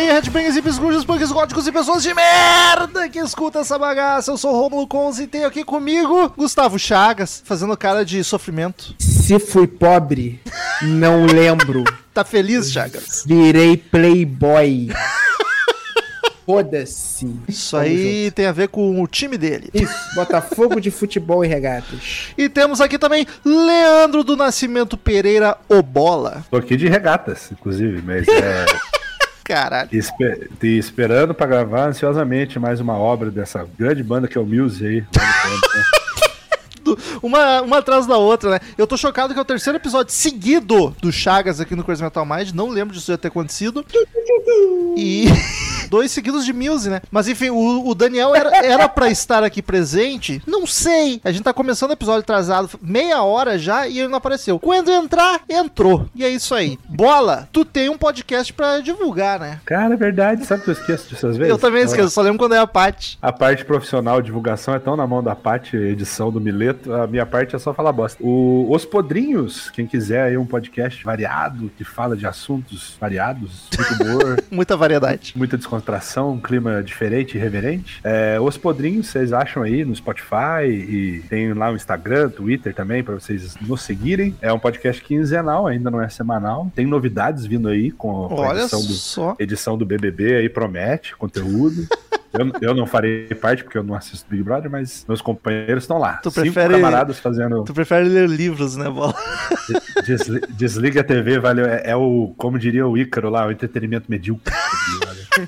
aí, headbangers, hippies, grunges, punks, góticos e pessoas de merda que escuta essa bagaça. Eu sou o Romulo Conze e tenho aqui comigo Gustavo Chagas, fazendo cara de sofrimento. Se fui pobre, não lembro. Tá feliz, Chagas? Virei playboy. Foda-se. Isso aí tem a ver com o time dele. Isso, Botafogo de futebol e regatas. E temos aqui também Leandro do Nascimento Pereira Obola. Tô aqui de regatas, inclusive, mas é. Caralho. espe- te esperando pra gravar ansiosamente mais uma obra dessa grande banda que é o Muse aí. do- uma, uma atrás da outra, né? Eu tô chocado que é o terceiro episódio seguido do Chagas aqui no Crazy Metal Mind. Não lembro disso já ter acontecido. E dois seguidos de Muse, né? Mas enfim, o, o Daniel era, era pra estar aqui presente. Não sei. A gente tá começando o episódio atrasado, meia hora já, e ele não apareceu. Quando entrar, entrou. E é isso aí. Bola, tu tem um podcast pra divulgar, né? Cara, é verdade, sabe que eu esqueço disso às vezes? Eu também esqueço, só lembro quando é a Paty. A parte profissional, divulgação, é tão na mão da Paty, edição do Mileto. A minha parte é só falar bosta. O, Os Podrinhos, quem quiser aí um podcast variado, que fala de assuntos variados, muito humor, Muita variedade. muita descontração, um clima diferente, irreverente. É, Os Podrinhos, vocês acham aí no Spotify e tem lá o Instagram, Twitter também, pra vocês nos seguirem. É um podcast quinzenal, ainda não é semanal. Tem novidades vindo aí com com a edição do, edição do BBB aí promete conteúdo. Eu, eu não farei parte porque eu não assisto Big Brother, mas meus companheiros estão lá. Tu Cinco prefere- camaradas fazendo Tu prefere ler livros, né, Bola? desli- desliga a TV, valeu. É, é o, como diria o Ícaro lá, o entretenimento medíocre.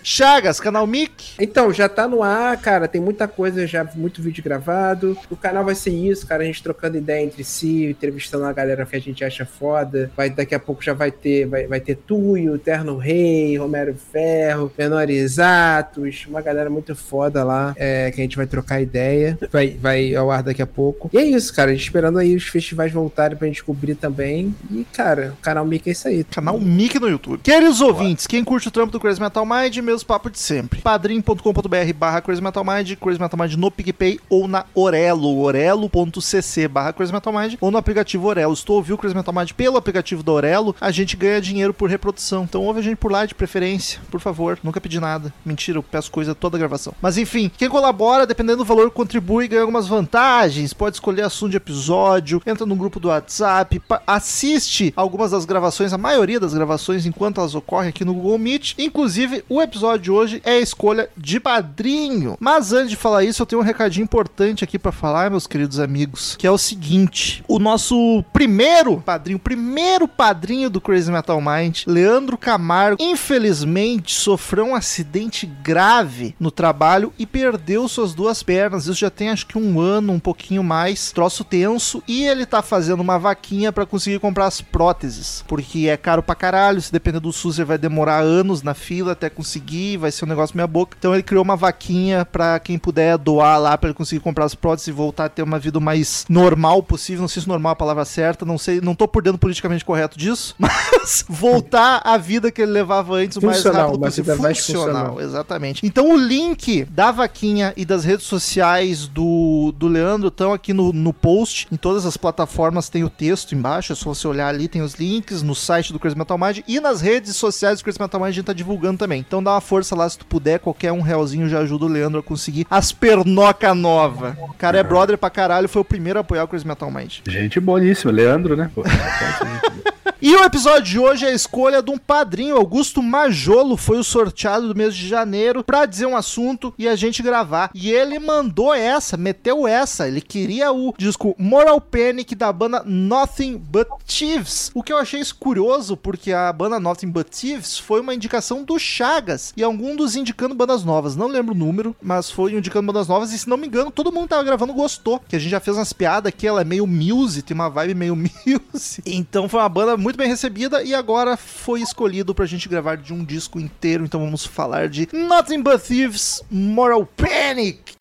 Chagas, canal Mic. Então, já tá no ar, cara. Tem muita coisa já, muito vídeo gravado. O canal vai ser isso, cara. A gente trocando ideia entre si, entrevistando a galera que a gente acha foda. Vai, daqui a pouco já vai ter, vai, vai ter Tuyo, Terno Rei, Romero Ferro, Menores Atos, uma galera muito foda lá, é, que a gente vai trocar ideia. Vai, vai ao ar daqui a pouco. E é isso, cara. A gente esperando aí os festivais voltarem pra gente cobrir também. E, cara, o canal Mickey é isso aí. Canal Mic no YouTube. Queridos ouvintes, quem curte o trampo do Crazy Metal Mind, meus papos de sempre. padrim.com.br barra Crazy Metal Mind, Crazy Metal Mind no PicPay ou na Orelo, orelo.cc barra Crazy Metal Mind ou no aplicativo Orelo. Se tu ouviu o Crazy Metal Mind pelo aplicativo da Orelo, a gente ganha dinheiro por reprodução. Então ouve a gente por lá de preferência, por favor. Nunca pedi nada. Mentira, eu peço coisa toda a gravação. Mas enfim, quem colabora, dependendo do valor, contribui e ganha algumas vantagens. Pode escolher assunto de episódio, entra no grupo do WhatsApp, assiste algumas das gravações, a maioria das gravações, enquanto elas ocorrem aqui no Google Meet. Inclusive, o episódio de hoje é a escolha de padrinho. Mas antes de falar isso, eu tenho um recadinho importante aqui pra falar, meus queridos amigos, que é o seguinte: o nosso primeiro padrinho, primeiro padrinho do Crazy Metal Mind, Leandro Camargo, infelizmente sofreu um acidente grave no trabalho e perdeu suas duas pernas. Isso já tem acho que um ano, um pouquinho mais, troço tenso, e ele tá fazendo uma vaquinha pra conseguir comprar as próteses, porque é caro pra caralho, se depender do SUS ele vai demorar anos na fila até conseguir, vai ser um negócio meia boca. Então ele criou uma vaquinha pra quem puder doar lá pra ele conseguir comprar as próteses e voltar a ter uma vida mais normal possível. Não sei se normal é a palavra certa, não sei, não tô por dentro politicamente correto disso, mas voltar à vida que ele levava antes o mais rápido possível. Funcional, funcional. exatamente. Então o link da vaquinha e das redes sociais do, do Leandro estão aqui no, no post. Em todas as plataformas tem o texto embaixo, é só você olhar ali, tem os links no site do Crazy Metal Mind e nas redes sociais do Crazy Metal Mind a gente tá divulgando também. Então dá uma força lá se tu puder, qualquer um realzinho já ajuda o Leandro a conseguir as pernoca nova. O cara é brother pra caralho, foi o primeiro a apoiar o Crazy Metal Mind. Gente boníssima, Leandro, né? E o episódio de hoje é a escolha de um padrinho. Augusto Majolo foi o sorteado do mês de janeiro pra dizer um assunto e a gente gravar. E ele mandou essa, meteu essa. Ele queria o disco Moral Panic da banda Nothing But Thieves. O que eu achei curioso, porque a banda Nothing But Thieves foi uma indicação do Chagas e algum dos indicando bandas novas. Não lembro o número, mas foi indicando bandas novas. E se não me engano, todo mundo que tava gravando gostou. Que a gente já fez umas piadas aqui, ela é meio Muse, tem uma vibe meio Muse. Então foi uma banda muito bem recebida e agora foi escolhido pra gente gravar de um disco inteiro. Então vamos falar de Nothing But Thieves Moral Panic.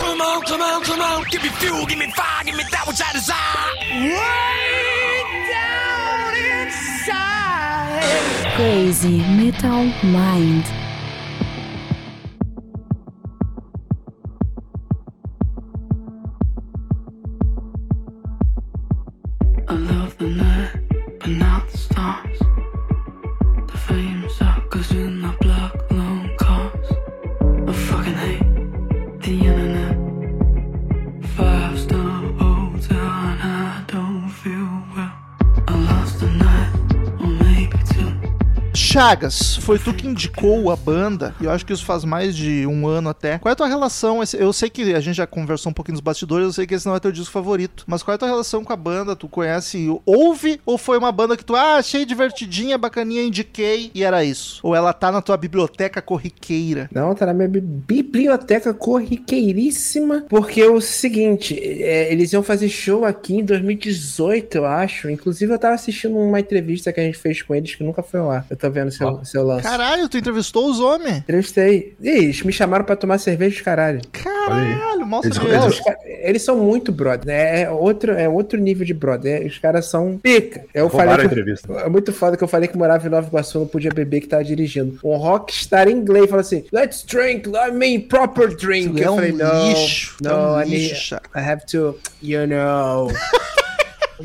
Come on, come on, come on. Give me fuel, give me fire, give me that which I desire. Way down inside. Crazy Metal Mind. I love the night, but not the stars. The fame Chagas, foi tu que indicou a banda, e eu acho que isso faz mais de um ano até. Qual é a tua relação? Eu sei que a gente já conversou um pouquinho nos bastidores, eu sei que esse não é teu disco favorito, mas qual é a tua relação com a banda? Tu conhece, ouve, ou foi uma banda que tu, ah, achei divertidinha, bacaninha, indiquei, e era isso? Ou ela tá na tua biblioteca corriqueira? Não, tá na minha bi- biblioteca corriqueiríssima. Porque é o seguinte, é, eles iam fazer show aqui em 2018, eu acho. Inclusive, eu tava assistindo uma entrevista que a gente fez com eles, que nunca foi lá. Eu tô vendo seu, seu lance. Caralho, tu entrevistou os homens? Entrevistei. E eles me chamaram pra tomar cerveja de caralho. Caralho, mostra Eles-. Não, eles- eles são muito brother, né? É outro, é outro nível de brother. É, Os caras são pica. Eu Roubaram falei que, entrevista. é muito foda que eu falei que morava em Nova Iguaçu, não podia beber, que tava dirigindo. Um rockstar em inglês falou assim: Let's drink, I mean proper drink. É eu um falei, não, lixo, tu é não, um I, lixo. I have to, you know.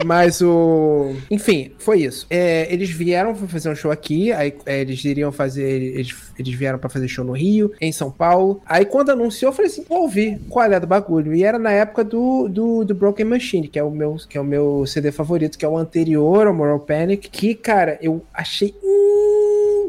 Mas o. Enfim, foi isso. É, eles vieram pra fazer um show aqui, aí é, eles iriam fazer. Eles, eles vieram pra fazer show no Rio, em São Paulo. Aí quando anunciou, eu falei assim: vou ouvir qual é do bagulho. E era na época do, do, do Broken Machine, que é, o meu, que é o meu CD favorito, que é o anterior ao Moral Panic. Que, cara, eu achei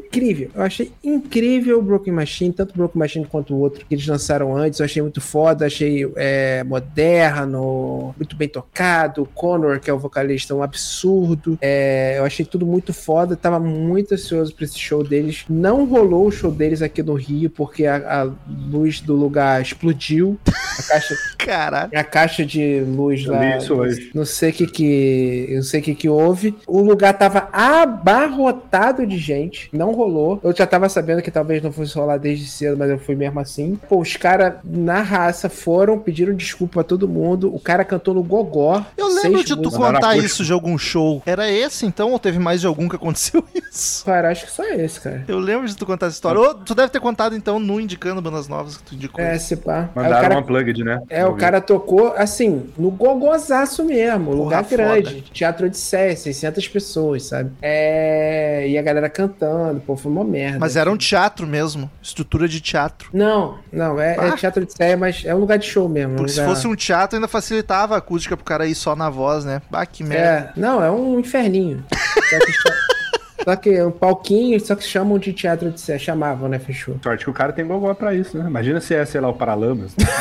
incrível. Eu achei incrível o Broken Machine, tanto o Broken Machine quanto o outro que eles lançaram antes. Eu achei muito foda, achei é, moderno, muito bem tocado. O Connor, que é o vocalista, um absurdo. É, eu achei tudo muito foda. Tava muito ansioso pra esse show deles. Não rolou o show deles aqui no Rio, porque a, a luz do lugar explodiu. A caixa, Caralho. a caixa de luz Eu lá. isso hoje. Não sei o que que, não sei o que que houve. O lugar tava abarrotado de gente, não rolou. Eu já tava sabendo que talvez não fosse rolar desde cedo, mas eu fui mesmo assim. Pô, os caras na raça foram, pediram desculpa a todo mundo. O cara cantou no gogó. Eu lembro de tu contar isso de algum show. Era esse então, ou teve mais de algum que aconteceu isso? Cara, acho que só esse, cara. Eu lembro de tu contar essa história. Ou tu deve ter contado então no Indicando Bandas Novas que tu indicou. É, se pá. Mandaram cara uma plugged, né? É, o cara tocou, assim, no gogozaço mesmo, Porra, lugar foda. grande, teatro de sé, 600 pessoas, sabe? É, e a galera cantando, pô, foi uma merda. Mas era um teatro mesmo, estrutura de teatro. Não, não, é, é Ah. teatro de sé, mas é um lugar de show mesmo. Porque se lugar... fosse um teatro ainda facilitava a acústica pro cara ir só na voz, né? Bah, que merda. É, não, é um inferninho. Só que, só que é um palquinho, só que chamam de teatro de sé, chamavam, né, fechou. Sorte que o cara tem gogó pra isso, né? Imagina se é, sei lá, o Paralamas. né?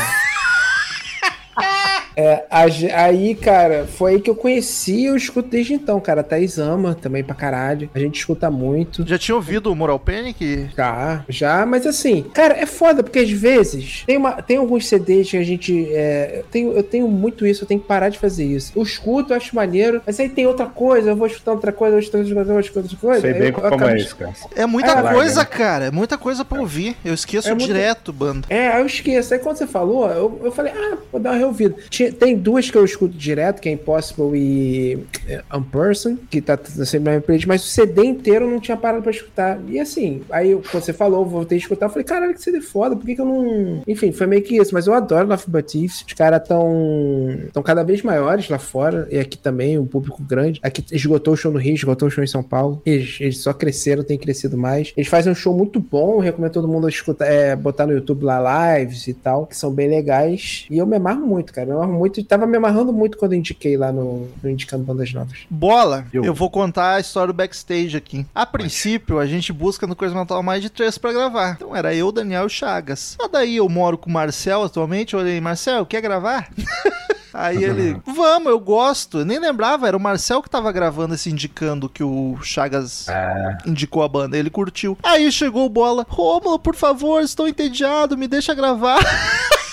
É, aí, cara, foi aí que eu conheci e eu escuto desde então, cara. A Thaís ama também pra caralho. A gente escuta muito. Já tinha ouvido o Moral Panic? Já, já, mas assim, cara, é foda, porque às vezes tem, uma, tem alguns CDs que a gente. é, eu, tenho, eu tenho muito isso, eu tenho que parar de fazer isso. Eu escuto, eu acho maneiro, mas aí tem outra coisa, eu vou escutar outra coisa, eu vou escutar outra coisa, eu vou escutar outra coisa. Sei bem eu como acabo- é isso, cara. É muita É, coisa, larga, cara. É muita coisa pra ouvir. Eu esqueço É muito- direto, bando. É, eu esqueço. Aí quando você falou, eu, eu falei, ah, vou dar uma reouvida. Tinha- tem duas que eu escuto direto, que é Impossible e Unperson, que tá sempre na minha playlist, mas o CD inteiro eu não tinha parado pra escutar. E assim, aí você falou, voltei a escutar, eu falei, caralho, que CD foda, por que, que eu não. Enfim, foi meio que isso, mas eu adoro Love But Thieves. Os caras tão, tão cada vez maiores lá fora, e aqui também, um público grande. Aqui esgotou o show no Rio, esgotou o show em São Paulo. Eles, eles só cresceram, têm crescido mais. Eles fazem um show muito bom, recomendo todo mundo escutar, é, botar no YouTube lá lives e tal, que são bem legais. E eu me amarro muito, cara. Me amarro muito. E tava me amarrando muito quando indiquei lá no, no Indicando Bandas Novas. Bola, eu. Eu. vou contar a história do backstage aqui. A princípio, a gente busca no Coisa Mental mais de três pra gravar. Então era eu, Daniel e o Chagas. Só daí eu moro com o Marcel atualmente. Eu olhei, Marcel, quer gravar? Aí ele, vamos, eu gosto. Eu nem lembrava, era o Marcel que tava gravando esse indicando que o Chagas É, indicou a banda. Ele curtiu. Aí chegou o bola. Rômulo, por favor, estou entediado, me deixa gravar.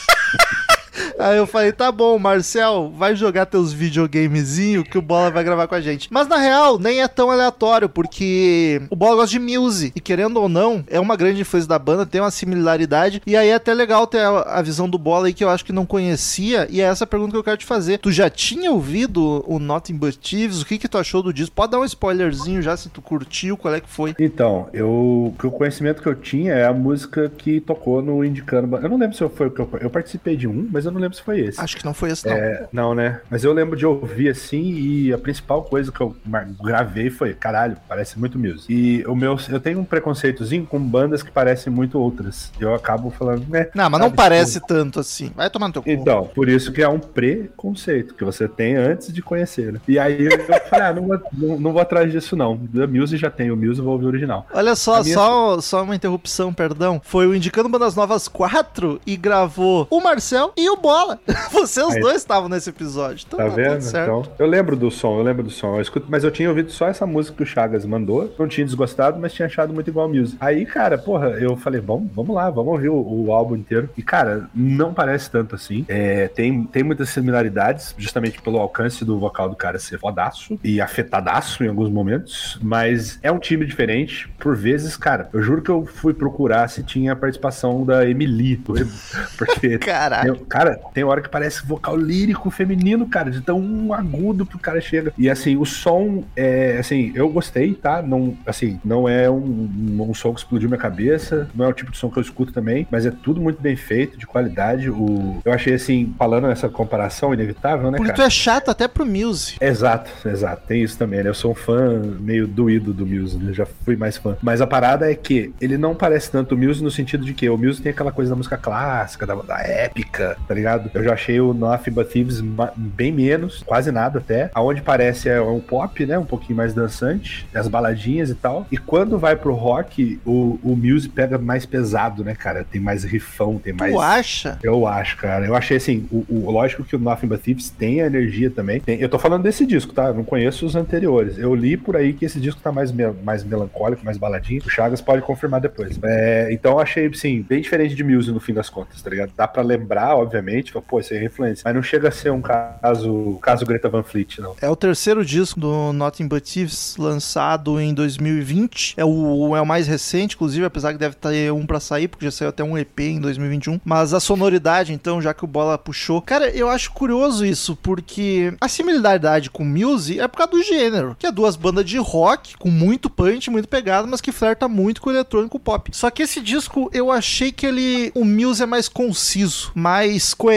Aí eu falei, tá bom, Marcel, vai jogar teus videogamezinhos que o Bola vai gravar com a gente. Mas na real, nem é tão aleatório, porque o Bola gosta de Muse. E querendo ou não, é uma grande influência da banda, tem uma similaridade. E aí é até legal ter a, visão do Bola aí que eu acho que não conhecia. E é essa pergunta que eu quero te fazer. Tu já tinha ouvido o Nothing But Thieves? O que que tu achou do disco? Pode dar um spoilerzinho já, se tu curtiu, qual é que foi? Então, eu, o conhecimento que eu tinha é a música que tocou no Indicando. Eu não lembro se foi o que eu, eu participei de um, mas eu não lembro se foi esse. Acho que não foi esse, não. É, não, né? Mas eu lembro de ouvir assim e a principal coisa que eu gravei foi, caralho, parece muito music. E o meu, eu tenho um preconceitozinho com bandas que parecem muito outras. Eu acabo falando, né? Não, mas não sabe, parece tanto assim. Vai tomar no teu cu. Então, por isso que é um preconceito que você tem antes de conhecer, né? E aí eu falei, ah, não vou, não, não vou atrás disso não. Da Muse já tem o Muse, eu vou ouvir o original. Olha só, minha- só, só uma interrupção, perdão. Foi o Indicando Bandas Novas 4 e gravou o Marcel e o Bola. Vocês Aí. dois estavam nesse episódio. Então, Tá tudo vendo? certo. Então, eu lembro do som, eu lembro do som. Eu escuto, mas eu tinha ouvido só essa música que o Chagas mandou. Não tinha desgostado, mas tinha achado muito igual ao Muse. Aí, cara, porra, eu falei, vamos, vamos lá, vamos ouvir o, o álbum inteiro. E, cara, não parece tanto assim. É, tem, tem muitas similaridades, justamente pelo alcance do vocal do cara ser fodaço e afetadaço em alguns momentos. Mas é um time diferente. Por vezes, cara, eu juro que eu fui procurar se tinha a participação da Emily. Porque Caralho. tem- cara, tem hora que parece vocal lírico feminino, cara, de tão agudo que o cara chega. E assim, o som é assim, eu gostei, tá? Não, assim, não é um, um som que explodiu minha cabeça, não é o tipo de som que eu escuto também, mas é tudo muito bem feito, de qualidade. O, eu achei assim, falando essa comparação inevitável, né, Porque tu cara? é chato até pro Muse. Exato, exato. Tem isso também, né? Eu sou um fã meio doído do Muse, né? Já fui mais fã. Mas a parada é que ele não parece tanto o Muse no sentido de que o Muse tem aquela coisa da música clássica, da, da épica, tá ligado? Eu já achei o Nothing But Thieves bem menos, quase nada até. Aonde parece é um pop, né? Um pouquinho mais dançante, as baladinhas e tal. E quando vai pro rock, o, o Muse pega mais pesado, né, cara? Tem mais rifão, tem mais... Tu acha? Eu acho, cara. Eu achei assim, o, o- lógico que o Nothing But Thieves tem a energia também. Tem- eu tô falando desse disco, tá? Eu não conheço os anteriores. Eu li por aí que esse disco tá mais, me- mais melancólico, mais baladinho. O Chagas pode confirmar depois. É, então eu achei, assim, bem diferente de Muse no fim das contas, tá ligado? Dá pra lembrar, obviamente, fala, pô, isso é influência. Mas não chega a ser um caso, caso Greta Van Fleet, não. É o terceiro disco do Nothing But Thieves, lançado em 2020. É o, é o mais recente, inclusive, apesar que deve ter um pra sair, porque já saiu até um EP em 2021. Mas a sonoridade, então, já que o Bola puxou. Cara, eu acho curioso isso, porque a similaridade com Muse é por causa do gênero, que é duas bandas de rock, com muito punch, muito pegado, mas que flerta muito com o eletrônico pop. Só que esse disco, eu achei que ele. O Muse é mais conciso, mais coerente.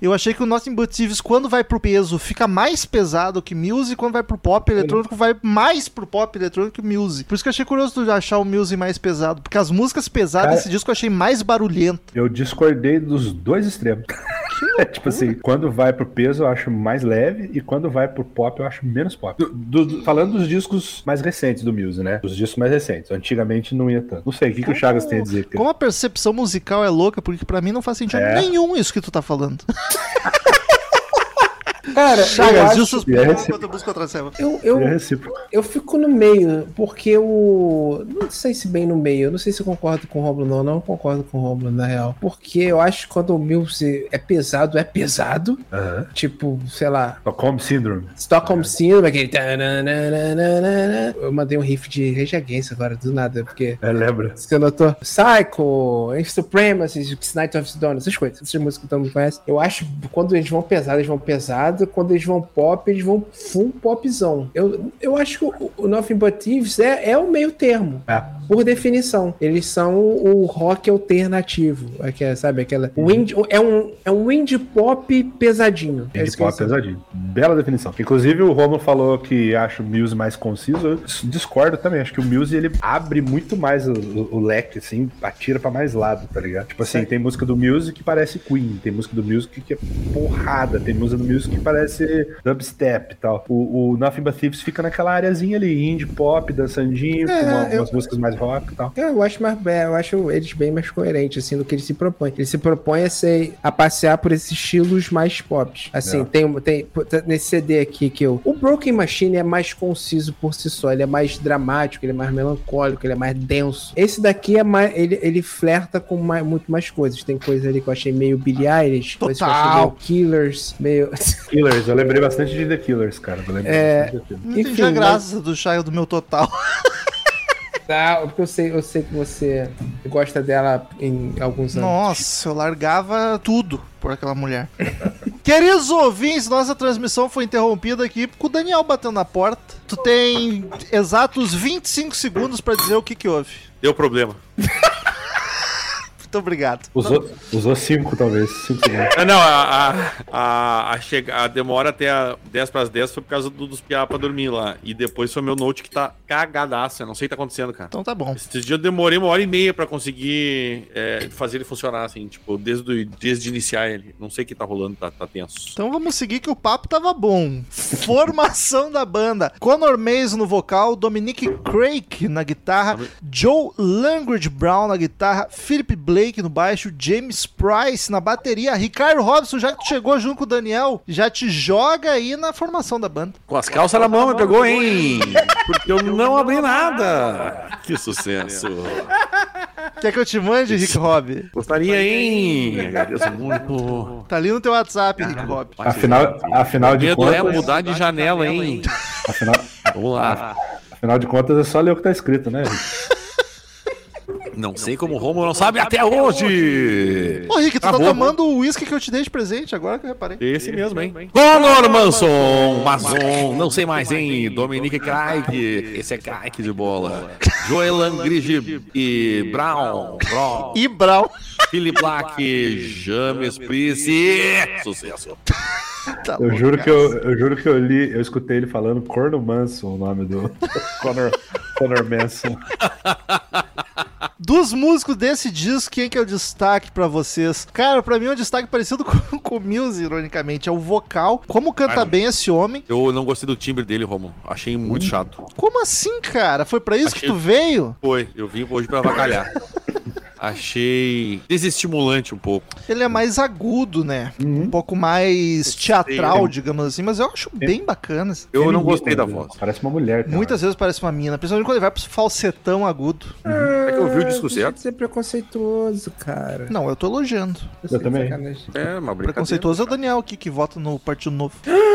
Eu achei que o Nothing But Thieves, quando vai pro peso, fica mais pesado que Muse, e quando vai pro pop eletrônico, vai mais pro pop eletrônico que Muse. Por isso que eu achei curioso tu achar o Muse mais pesado, porque as músicas pesadas Cara- desse disco eu achei mais barulhento. Eu discordei dos dois extremos. É tipo assim, quando vai pro peso eu acho mais leve e quando vai pro pop eu acho menos pop. Do- do- falando dos discos mais recentes do Muse, né? Dos discos mais recentes. Antigamente não ia tanto. Não sei, o que, que o Chagas tem a dizer? Como a percepção musical é louca, porque pra mim não faz sentido É. nenhum isso que tu tá falando. falando. Cara, eu Chagas, acho- justos por é enquanto eu busco outra ceva. eu, eu, É eu fico no meio, porque o. Não sei se bem no meio, eu não sei se eu concordo com o Romulo, não. Não concordo com o Romulo, na real. Porque eu acho que quando o Muse é pesado, é pesado. Aham. Tipo, sei lá, Stockholm Syndrome. Stockholm Syndrome, aquele. Eu mandei um riff de Rage Against agora, do nada, porque. É, lembra? Você notou? Psycho, Supremacy, Night of the Dawn, essas coisas. Essas músicas que todo mundo conhece. Eu acho que quando eles vão pesado, eles vão pesado. Quando eles vão pop, eles vão full popzão. Eu, eu acho que o, o Nothing But Thieves é, é o meio termo. É. Por definição. Eles são o rock alternativo. Aquela, sabe? Aquela. o indie- é, um, é um indie pop pesadinho. É Indie eles pop pesadinho. Bela definição. Inclusive, o Romulo falou que acha o Muse mais conciso. Eu discordo também. Acho que o Muse ele abre muito mais o, o- o leque, assim, atira pra mais lado, tá ligado? Tipo assim, Certo. tem música do Muse que parece Queen, tem música do Muse que é porrada, tem música do Muse que parece dubstep e tal. O, o Nothing But Thieves fica naquela areazinha ali, indie pop, dançandinho, É, com uma- eu- umas músicas mais mais rock e tal. É, Eu acho, mais, eu acho eles bem mais coerentes, assim, do que eles se propõem. Eles se propõem a, ser, a passear por esses estilos mais pop. Assim, É. tem, tem nesse CD aqui que eu... O Broken Machine é mais conciso por si só. Ele é mais dramático, ele é mais melancólico, ele é mais denso. Esse daqui é mais... Ele, ele flerta com mais- muito mais coisas. Tem coisa ali que eu achei meio Billie Eilish, coisa que eu achei Total. meio Killers, meio... Killers, eu lembrei bastante de The Killers, cara. Eu lembrei É. bastante de The Killers. Não entendi Enfim, a mas- graça do Chayo do meu total. Tá, porque eu sei, eu sei que você gosta dela em alguns anos. Nossa, eu largava tudo por aquela mulher. Queridos ouvintes, nossa transmissão foi interrompida aqui com o Daniel batendo na porta. Tu tem exatos 25 segundos pra dizer o que que houve. Deu problema. Muito obrigado. Usou, usou cinco, talvez. Cinco segundos. Não, a, a, a, a, chega, a demora até a 10 para as 10 foi por causa do, dos piá pra dormir lá. E depois foi meu note que tá cagadaço. Eu não sei o que tá acontecendo, cara. Então tá bom. Esses dias eu demorei uma hora e meia pra conseguir é, fazer ele funcionar, assim, tipo, desde, desde iniciar ele. Não sei o que tá rolando, tá, tá tenso. Então vamos seguir que o papo tava bom. Formação da banda. Conor Mason no vocal, Dominic Craig na guitarra, Joe Langridge Brown na guitarra, Philip Blake no baixo, James Price na bateria, Ricardo Robson, já que tu chegou junto com o Daniel, já te joga aí na formação da banda. Com as calças na mão me pegou, hein? Porque eu não abri nada. Que sucesso. Quer que eu te mande, Rick Rob? Gostaria, hein? Agradeço muito. Tá ali no teu WhatsApp, Rick Rob. Afinal, afinal de Medo é contas. mudar de janela, hein? Afinal, Vamos lá. afinal de contas, é só ler o que tá escrito, né? Não sei como o Romulo não sabe até hoje. Ô, Rick, tu tá Acabou. tomando o uísque que eu te dei de presente agora que eu reparei. Esse mesmo, hein? Conor Manson, Mazon, não sei mais, hein? Dominique Craig, esse é craque de bola. Joel Langridge e Brown, Brown, E Brown. Philip Black, James Price, sucesso. Tá Eu juro que eu, eu juro que eu li, eu escutei ele falando Corno Manson, o nome do Conor, Conor Manson. Dos músicos desse disco, quem que é o destaque pra vocês? Cara, pra mim é um destaque parecido com, com o Muse, ironicamente. É o vocal. Como canta bem esse homem. Eu não gostei do timbre dele, Romulo. Achei muito chato. Como assim, cara? Foi pra isso que Achei- tu veio? Foi, eu vim hoje pra avacalhar. Achei desestimulante um pouco. Ele é mais agudo, né? Uhum. Um pouco mais teatral, eu- digamos assim. Mas eu acho bem bacana. Eu não gostei da imita, voz. Parece uma mulher. cara. Muitas vezes parece uma mina, principalmente quando ele vai pro falsetão agudo. É que eu vi o disco Deixa certo. de ser preconceituoso, cara. Não, eu tô elogiando. sei, também. sacanagem. É, uma brincadeira. Preconceituoso é o Daniel aqui, que vota no Partido Novo.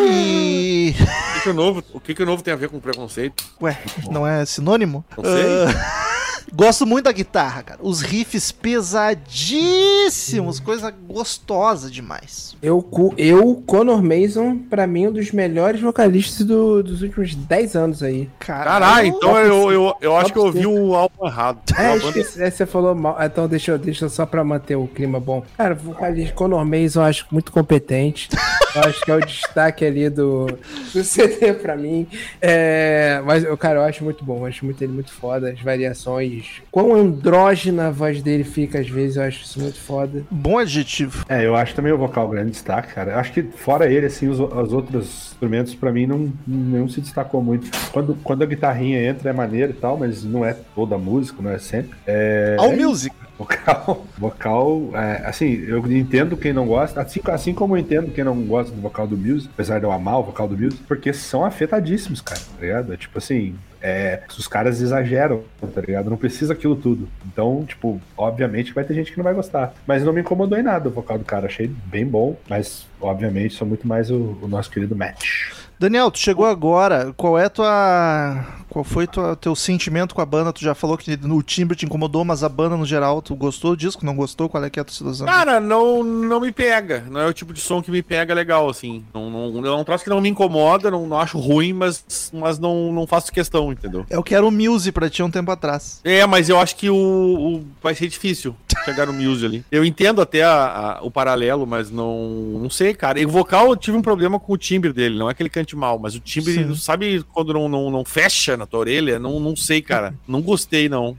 E. O que, que o novo, o que, que o novo tem a ver com preconceito? Ué, não é sinônimo? Não sei. Ah, Gosto muito da guitarra, cara. Os riffs pesadíssimos, coisa gostosa demais. Eu, eu, Conor Mason, pra mim, um dos melhores vocalistas do- dos últimos 10 anos aí. Caralho, então eu, eu, eu acho que eu ouvi o álbum errado. É, banda- esqueci, é, você falou mal. Então deixa, eu- deixa eu só pra manter o clima bom. Cara, o vocalista Conor Mason eu acho muito competente. Eu acho que é o destaque ali do, do CD pra mim. É, mas, eu, cara, eu acho muito bom. Eu acho muito, ele muito foda. As variações. Quão andrógena a voz dele fica às vezes, eu acho isso muito foda. Bom adjetivo. É, eu acho também o vocal grande destaque, cara. Eu acho que fora ele, assim, os, os outros instrumentos, pra mim, não, não se destacou muito. Quando, quando a guitarrinha entra é maneiro e tal, mas não é toda a música, não é sempre. É, All é Music. Vocal, vocal, é, assim, eu entendo quem não gosta, assim, assim como eu entendo quem não gosta do vocal do Muse, apesar de eu amar o vocal do Muse, porque são afetadíssimos, cara, tá ligado? É tipo assim, é, os caras exageram, tá ligado? Não precisa aquilo tudo. Então, tipo, obviamente vai ter gente que não vai gostar. Mas não me incomodou em nada o vocal do cara, achei bem bom, mas obviamente sou muito mais o, o nosso querido Matt. Daniel, tu chegou agora. Qual é tua. Qual foi tua, teu sentimento com a banda? Tu já falou que no timbre te incomodou, mas a banda no geral, tu gostou do disco? Não gostou? Qual é que é a tua situação? Cara, não, não me pega. Não é o tipo de som que me pega legal, assim. Não, não, é um troço que não me incomoda, não, não acho ruim, mas, mas não, não faço questão, entendeu? É o que era o Muse pra ti um tempo atrás. É, mas eu acho que o, o- vai ser difícil chegar no Muse ali. Eu entendo até a- a- o paralelo, mas não, não sei, cara. E o vocal eu tive um problema com o timbre dele. Não é que ele cante mal, mas o timbre, sabe quando não, não, não fecha na tua orelha? Não, não sei, cara. Não gostei, não.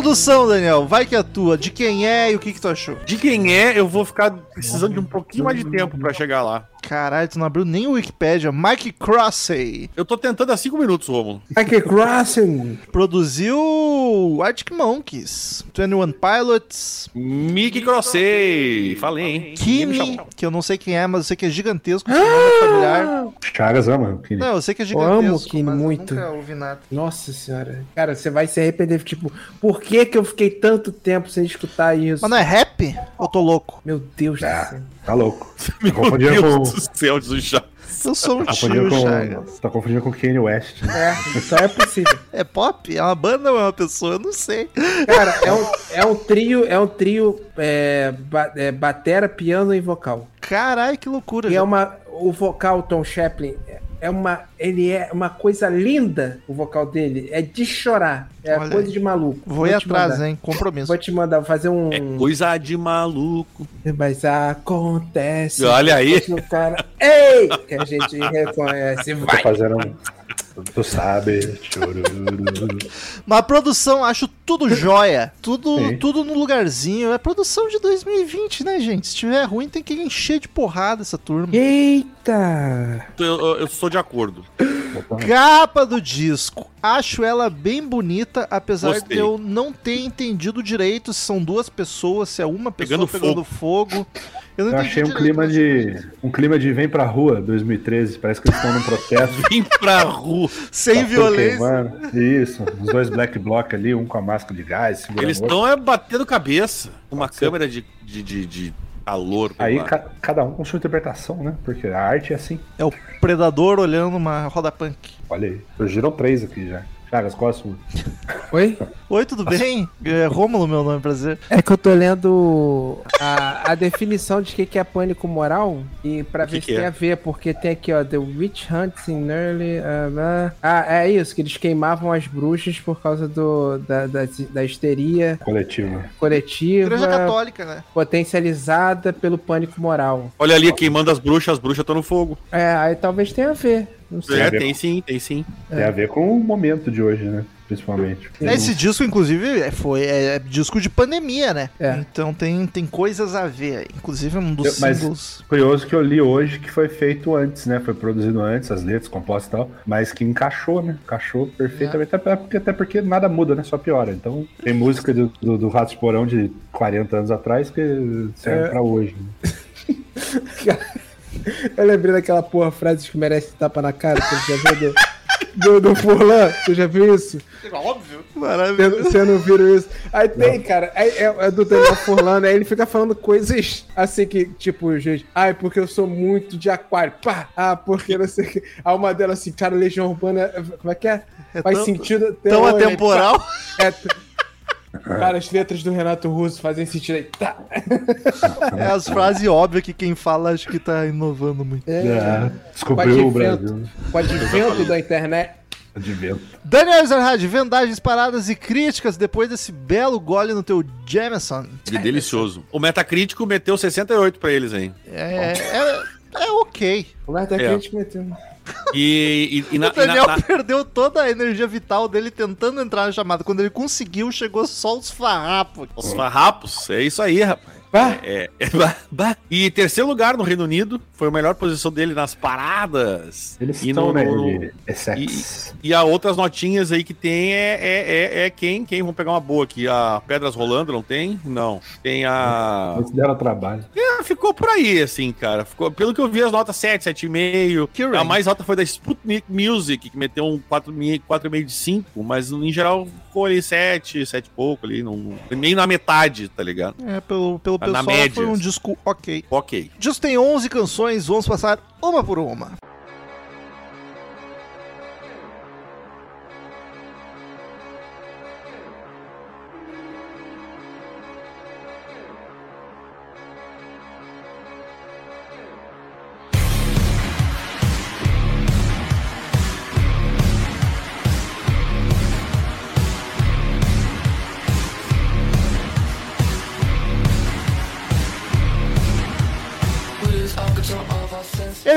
Produção, Daniel, vai que é tua. De quem é e o que, que tu achou? De quem é, eu vou ficar precisando de um pouquinho mais de tempo pra chegar lá. Caralho, tu não abriu nem o Wikipedia. Mike Crossey Eu tô tentando há 5 minutos, Romulo. Aqui, Crossing. produziu Arctic Monkeys, 21 Pilots, Mickey Crossei. Falei, hein? Kimi, que eu não sei quem é, mas eu sei que é gigantesco, esse nome é familiar. Chagas ama. que- Não, eu sei que é Eu amo gigantesco, Kimi muito. nunca ouvi nada. Nossa senhora. Cara, você vai se arrepender. Tipo, por que que eu fiquei tanto tempo sem escutar isso? Mas não é rap? Eu tô louco. Meu Deus do Ah, céu. Tá louco. Tá Meu confundindo Deus com, do céu, Jesus já. Eu sou um tá confundindo tio, Chagas. com, tá confundindo com Kanye West. né? É, só é possível. É pop? É uma banda ou é uma pessoa? Eu não sei. Cara, é um, é um trio, é um trio é, ba- é, batera, piano e vocal. Caralho, que loucura. E é uma. O vocal Tom Chaplin é uma. Ele é uma coisa linda, o vocal dele. É de chorar. É Olha coisa aí. de maluco. Vou ir te atrás, mandar. hein? Compromisso. Vou te mandar, vou fazer um. É coisa de maluco. Mas acontece. Olha aí. O cara. Ei! Que a gente reconhece. Tô Vai! fazendo um. Tu sabe. chururu. Mas a produção, acho tudo jóia. Tudo, Sim. tudo no lugarzinho. É produção de 2020, né, gente? Se tiver ruim, tem que encher de porrada essa turma. Eita! Eu, eu, eu sou de acordo. Capa do disco. Acho ela bem bonita, apesar Gostei. de eu não ter entendido direito se são duas pessoas, se é uma pessoa Pegando pegando, fogo. Eu não Eu entendi achei um direito, clima de. Um clima de Vem pra Rua 2013. Parece que eles estão num protesto. Vim pra rua. Sem tá violência. queimando. Isso. Os dois black block ali, um com a máscara de gás, Eles estão é, batendo cabeça. Uma câmera de, de, de, de calor. Aí ca- cada um com sua interpretação, né? Porque a arte é assim. É o predador olhando uma roda punk. Olha aí. Surgiram três aqui já. Chagas, qual a sua? Oi? Oi, tudo bem? É Rômulo, meu nome, prazer. É que eu tô lendo a, a definição de que, que é pânico moral e pra O que ver que se é? tem a ver, porque tem aqui, ó, The Witch Hunts in Early. ah, ah. Ah, é isso, que eles queimavam as bruxas por causa do, da, da, da histeria Coletivo. coletiva Igreja Católica, né? potencializada pelo pânico moral. Olha ali, queimando as bruxas, as bruxas estão no fogo. É, aí talvez tenha a ver. Não sei. É, tem sim, tem sim. Tem a ver com o momento de hoje, né? Principalmente. Esse disco, inclusive, é- foi é, é disco de pandemia, né? É. Então tem, tem coisas a ver. Inclusive, um dos Eu- singles. Curioso que eu li hoje que foi feito antes, né? Foi produzido antes, as letras, compostas e tal, mas que encaixou, né? Encaixou perfeitamente, até, porque, até porque nada muda, né? Só piora. Então, tem música do, do, do Ratos de Porão de 40 anos atrás que serve É. pra hoje. né? Eu lembrei daquela porra frase que merece tapa na cara, que você já viu do, do, do Furlan? Você já viu isso? Óbvio. Maravilhoso. você não viram isso? Aí tem, cara, aí é, é do Daniel Furlan, aí ele fica falando coisas assim que, tipo, gente, ai, porque eu sou muito de aquário, pá, ah, porque não sei o que. Aí uma delas assim, cara, Legião Urbana, como é que é? Faz tão- sentido Tão aí, atemporal. pá. É, cara, as letras do Renato Russo fazem sentido aí, tá. É as frases óbvias que quem fala acho que tá inovando muito. É, É, descobriu o vento. Brasil. pode vento da internet. De vento. Daniel Ezerhard, vendagens, paradas e críticas depois desse belo gole no teu Jameson. Que delicioso. O Metacrítico meteu 68 pra eles, hein? É, é, é ok. O Marta É. E, e, e na, o e na- Daniel na- perdeu toda a energia vital dele tentando entrar na chamada. Quando ele conseguiu, chegou só os farrapos. os farrapos, é isso aí, rapaz. Pá, É, é, bah, bah. E terceiro lugar no Reino Unido, foi a melhor posição dele nas paradas. Eles e estão, no- né? é. E a outras notinhas aí que tem é, é, é, é quem? Quem? Vamos pegar uma boa aqui. A Pedras Rolando, não tem? Não. Tem a. Eles deram trabalho. É, ficou por aí, assim, cara. Ficou, pelo que eu vi, as notas 7, 7,5. Que A mais alta foi da Sputnik Music, que meteu um 4,5 4,5 de 5, mas em geral ficou ali 7, 7 e pouco ali. Não, nem na metade, tá ligado? É, pelo, pelo Tá na pessoal média, foi um disco ok. Ok. O disco tem 11 canções, vamos passar uma por uma.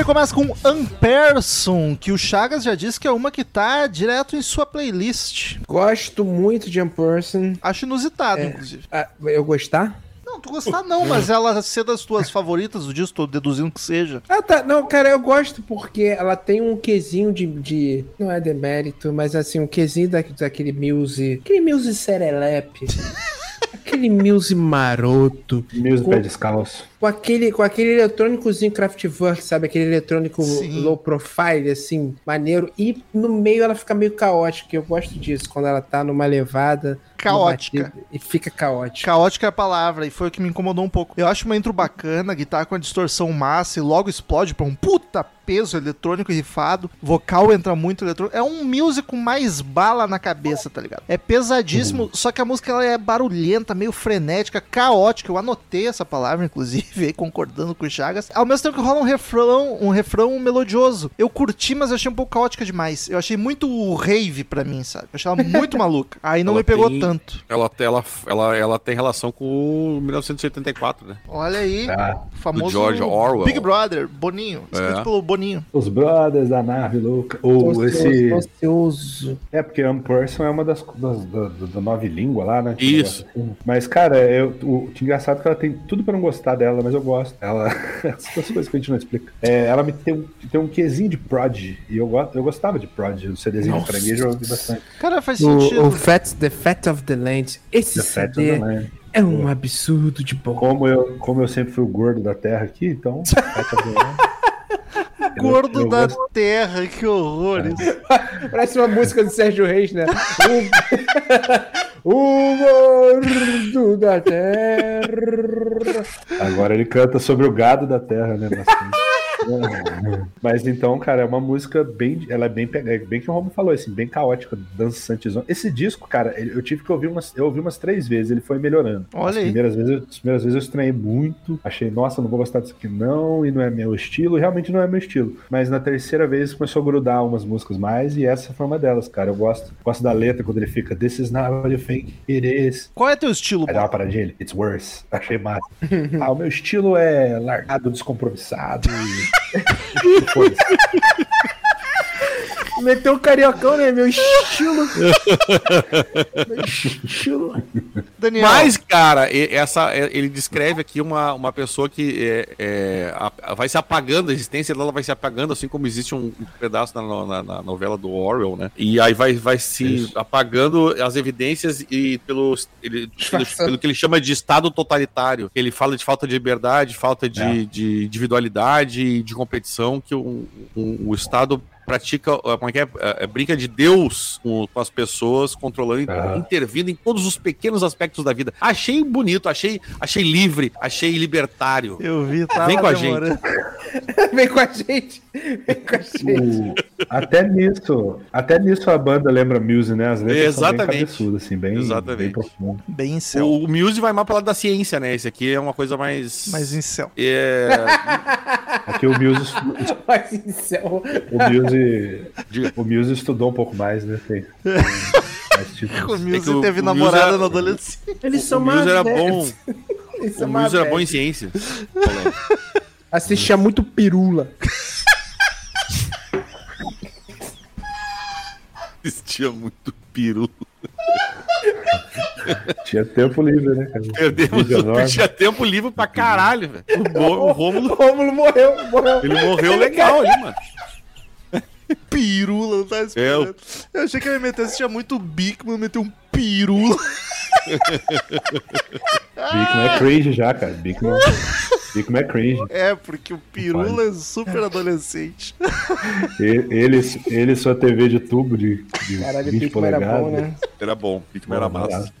Aí começa com Amperson, que o Chagas já disse que é uma que tá direto em sua playlist. Gosto muito de Person. Acho inusitado, É. inclusive. Ah, eu gostar? Não, tu gostar não, mas ela ser das tuas favoritas do disco, tô deduzindo que seja. Ah, tá. Não, cara, eu gosto porque ela tem um quesinho de. de não é demérito, mas assim, um quesinho da, daquele Muse. Aquele Muse serelepe. aquele Muse maroto. Music Com- pé descalço. Com aquele, com aquele eletrônicozinho Kraftwerk, sabe? Aquele eletrônico Sim. low profile, assim, maneiro. E no meio ela fica meio caótica. Eu gosto disso, quando ela tá numa levada. Caótica. numa E fica caótica. Caótica é a palavra, e foi o que me incomodou um pouco. Eu acho uma intro bacana, guitarra com a distorção massa e logo explode pra um puta peso eletrônico e rifado. Vocal entra muito eletrônico. É um music com mais bala na cabeça, tá ligado? É pesadíssimo, só que a música ela é barulhenta, meio frenética, caótica. Eu anotei essa palavra, inclusive, aí, concordando com o Chagas. Ao mesmo tempo que rola um refrão, um refrão melodioso. Eu curti, mas eu achei um pouco caótica demais. Eu achei muito rave pra mim, sabe? Eu achei ela muito maluca. Aí não Ela me pegou tem- tanto. Ela, ela, ela, ela tem relação com o 1984, né? Olha aí. Ah, O famoso George Orwell. Big Brother, Boninho. Escrito É. pelo Boninho. os Brothers da nave louca. Ou esse. Ocioso. É, porque Unperson é uma das, das da, da- da nove língua lá, né? Isso. Mas, cara, eu, o, o engraçado é que ela tem tudo pra não gostar dela, mas eu gosto. Ela. Essas coisas que a gente não explica. É, ela me tem, um- tem um quesinho de prod. E eu, go- eu gostava de prod. O CDzinho do caranguejo eu ouvi bastante. Cara, faz sentido. O, o Fat, The Fat of the Land. Esse The Fat CD também. é um absurdo de bom. Como eu, como eu sempre fui o gordo da terra aqui, então. Fat of the Land. Gordo eu da gosto- terra, que horror isso. Parece uma música do Sérgio Reis, né? O, o gordo da terra. Agora ele canta sobre o gado da terra, né? bastante. Mas então, cara, é uma música bem. Ela é bem é bem que o Romo falou, assim, bem caótica, dançantezão. Esse disco, cara, eu tive que ouvir umas. Eu ouvi umas três vezes, ele foi melhorando. Olha as aí. primeiras vezes, eu- as primeiras vezes eu estranhei muito. Achei, nossa, não vou gostar disso aqui, não, e não é meu estilo. Realmente não é meu estilo. Mas na terceira vez começou a grudar umas músicas mais, e essa foi uma delas, cara. Eu gosto, gosto da letra quando ele fica This is not what you think it is. Qual é teu estilo, Aí dá uma paradinha ele, it's worse. Achei massa. ah, o meu estilo é largado, descompromissado e. Foda-se. Meteu o cariocão, né? Meu estilo. Meu estilo. Daniel. Mas, cara, essa, ele descreve aqui uma, uma pessoa que é, é, a- vai se apagando, a existência dela vai se apagando, assim como existe um, pedaço na, na- na novela do Orwell, né? E aí vai, vai se Isso. apagando as evidências e pelo, ele, pelo, pelo que ele chama de Estado totalitário. Ele fala de falta de liberdade, falta de, É. de individualidade e de competição que o, o, o Estado pratica, eh, como é que é? Eh, brinca de Deus com, com as pessoas, controlando, Aham. intervindo em todos os pequenos aspectos da vida. Achei bonito, achei, achei livre, achei libertário. Eu vi, tá? Vem com a gente. Vem com a gente. Vem com a gente. Até nisso, até nisso a banda lembra Muse, né? As letras são bem Exatamente. cabeçudas, assim, bem, Exatamente. bem profundo. Bem em céu. O, o Muse vai mais pro lado da ciência, né? Esse aqui é uma coisa mais. Em céu. É, Aqui o Muse, é um- o Muse, Diga. o Muse estudou um pouco mais, né? Tem, tem mais O. Muse que o- teve o namorada Muse é- na adolescência. Eles o são Muse era bom. Eles O Muse era bom em ciência. Assistia muito pirula. Existia muito peru. Tinha tempo livre, né? cara? Perdemos enorme. tinha tempo livre pra caralho, velho. O, o Rômulo, Rômulo morreu, morreu. ele morreu legal ali, mano. Pirula, não tá esperando. Eu achei que ele ia meter, se tinha muito bico, mas meteu um pirula. Bigman é cringe já, cara. Bigman, Bigman é cringe. É, porque o pirula é super adolescente. Ele, ele e sua TV de tubo de, de Caralho, o 20 Pikmin era polegadas. bom, né? Era bom, Pikmin era massa.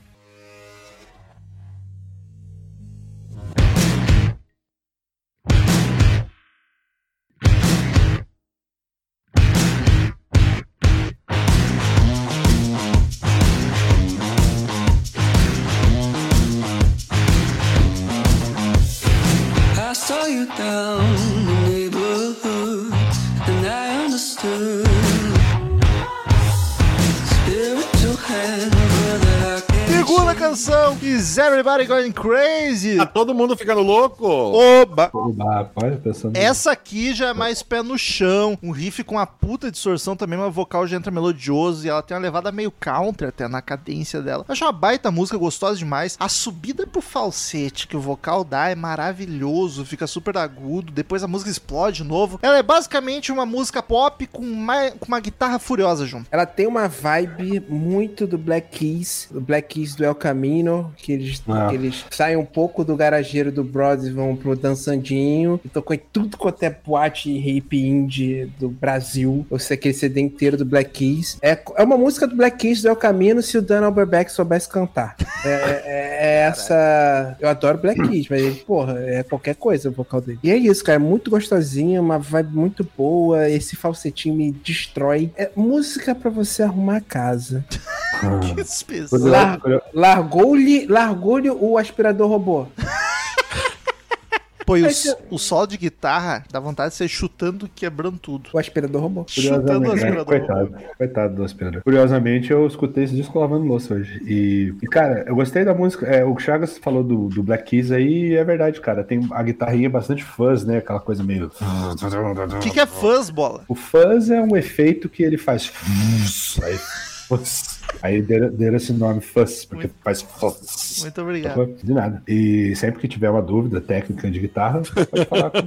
Is Everybody Going Crazy? Tá todo mundo ficando louco? Oba! Oba, olha, pensando. Essa aqui já é mais pé no chão, um riff com uma puta distorção também, mas o vocal já entra melodioso e ela tem uma levada meio counter até na cadência dela. Eu acho uma baita música, gostosa demais. A subida pro falsete que o vocal dá é maravilhoso, fica super agudo, depois a música explode de novo. Ela é basicamente uma música pop com, mais, com uma guitarra furiosa junto. Ela tem uma vibe muito do Black Keys, do Black Keys do El Camino, que eles, Ah. que eles saem um pouco do garageiro do Bros e vão pro dançandinho. E tocou em tudo quanto é boate hip indie do Brasil. Ou seja, aquele CD inteiro do Black Keys. É, é uma música do Black Keys do El Camino se o Dan Alberbeck soubesse cantar. É, é- é essa. Eu adoro Black Keys, mas ele, porra, é qualquer coisa o vocal dele. E é isso, cara. É muito gostosinho, uma vibe muito boa. Esse falsetinho me destrói. É música pra você arrumar a casa. Que especial. Lar- Largou-lhe largou o aspirador robô. Pô, e o, o solo de guitarra dá vontade de ser chutando, quebrando tudo. O aspirador robô. Chutando o né? aspirador. coitado, coitado do aspirador. Curiosamente, eu escutei esse disco lavando louça hoje. E, e, cara, eu gostei da música. É, o Chagas falou do, do Black Keys aí, e é verdade, cara. Tem a guitarrinha bastante fuzz, né? Aquela coisa meio. O que, que é fuzz, bola? O fuzz é um efeito que ele faz. Aí. Aí deram, deram esse nome fuzz, porque faz fuzz. Muito obrigado. De nada. E sempre que tiver uma dúvida técnica de guitarra, pode falar com,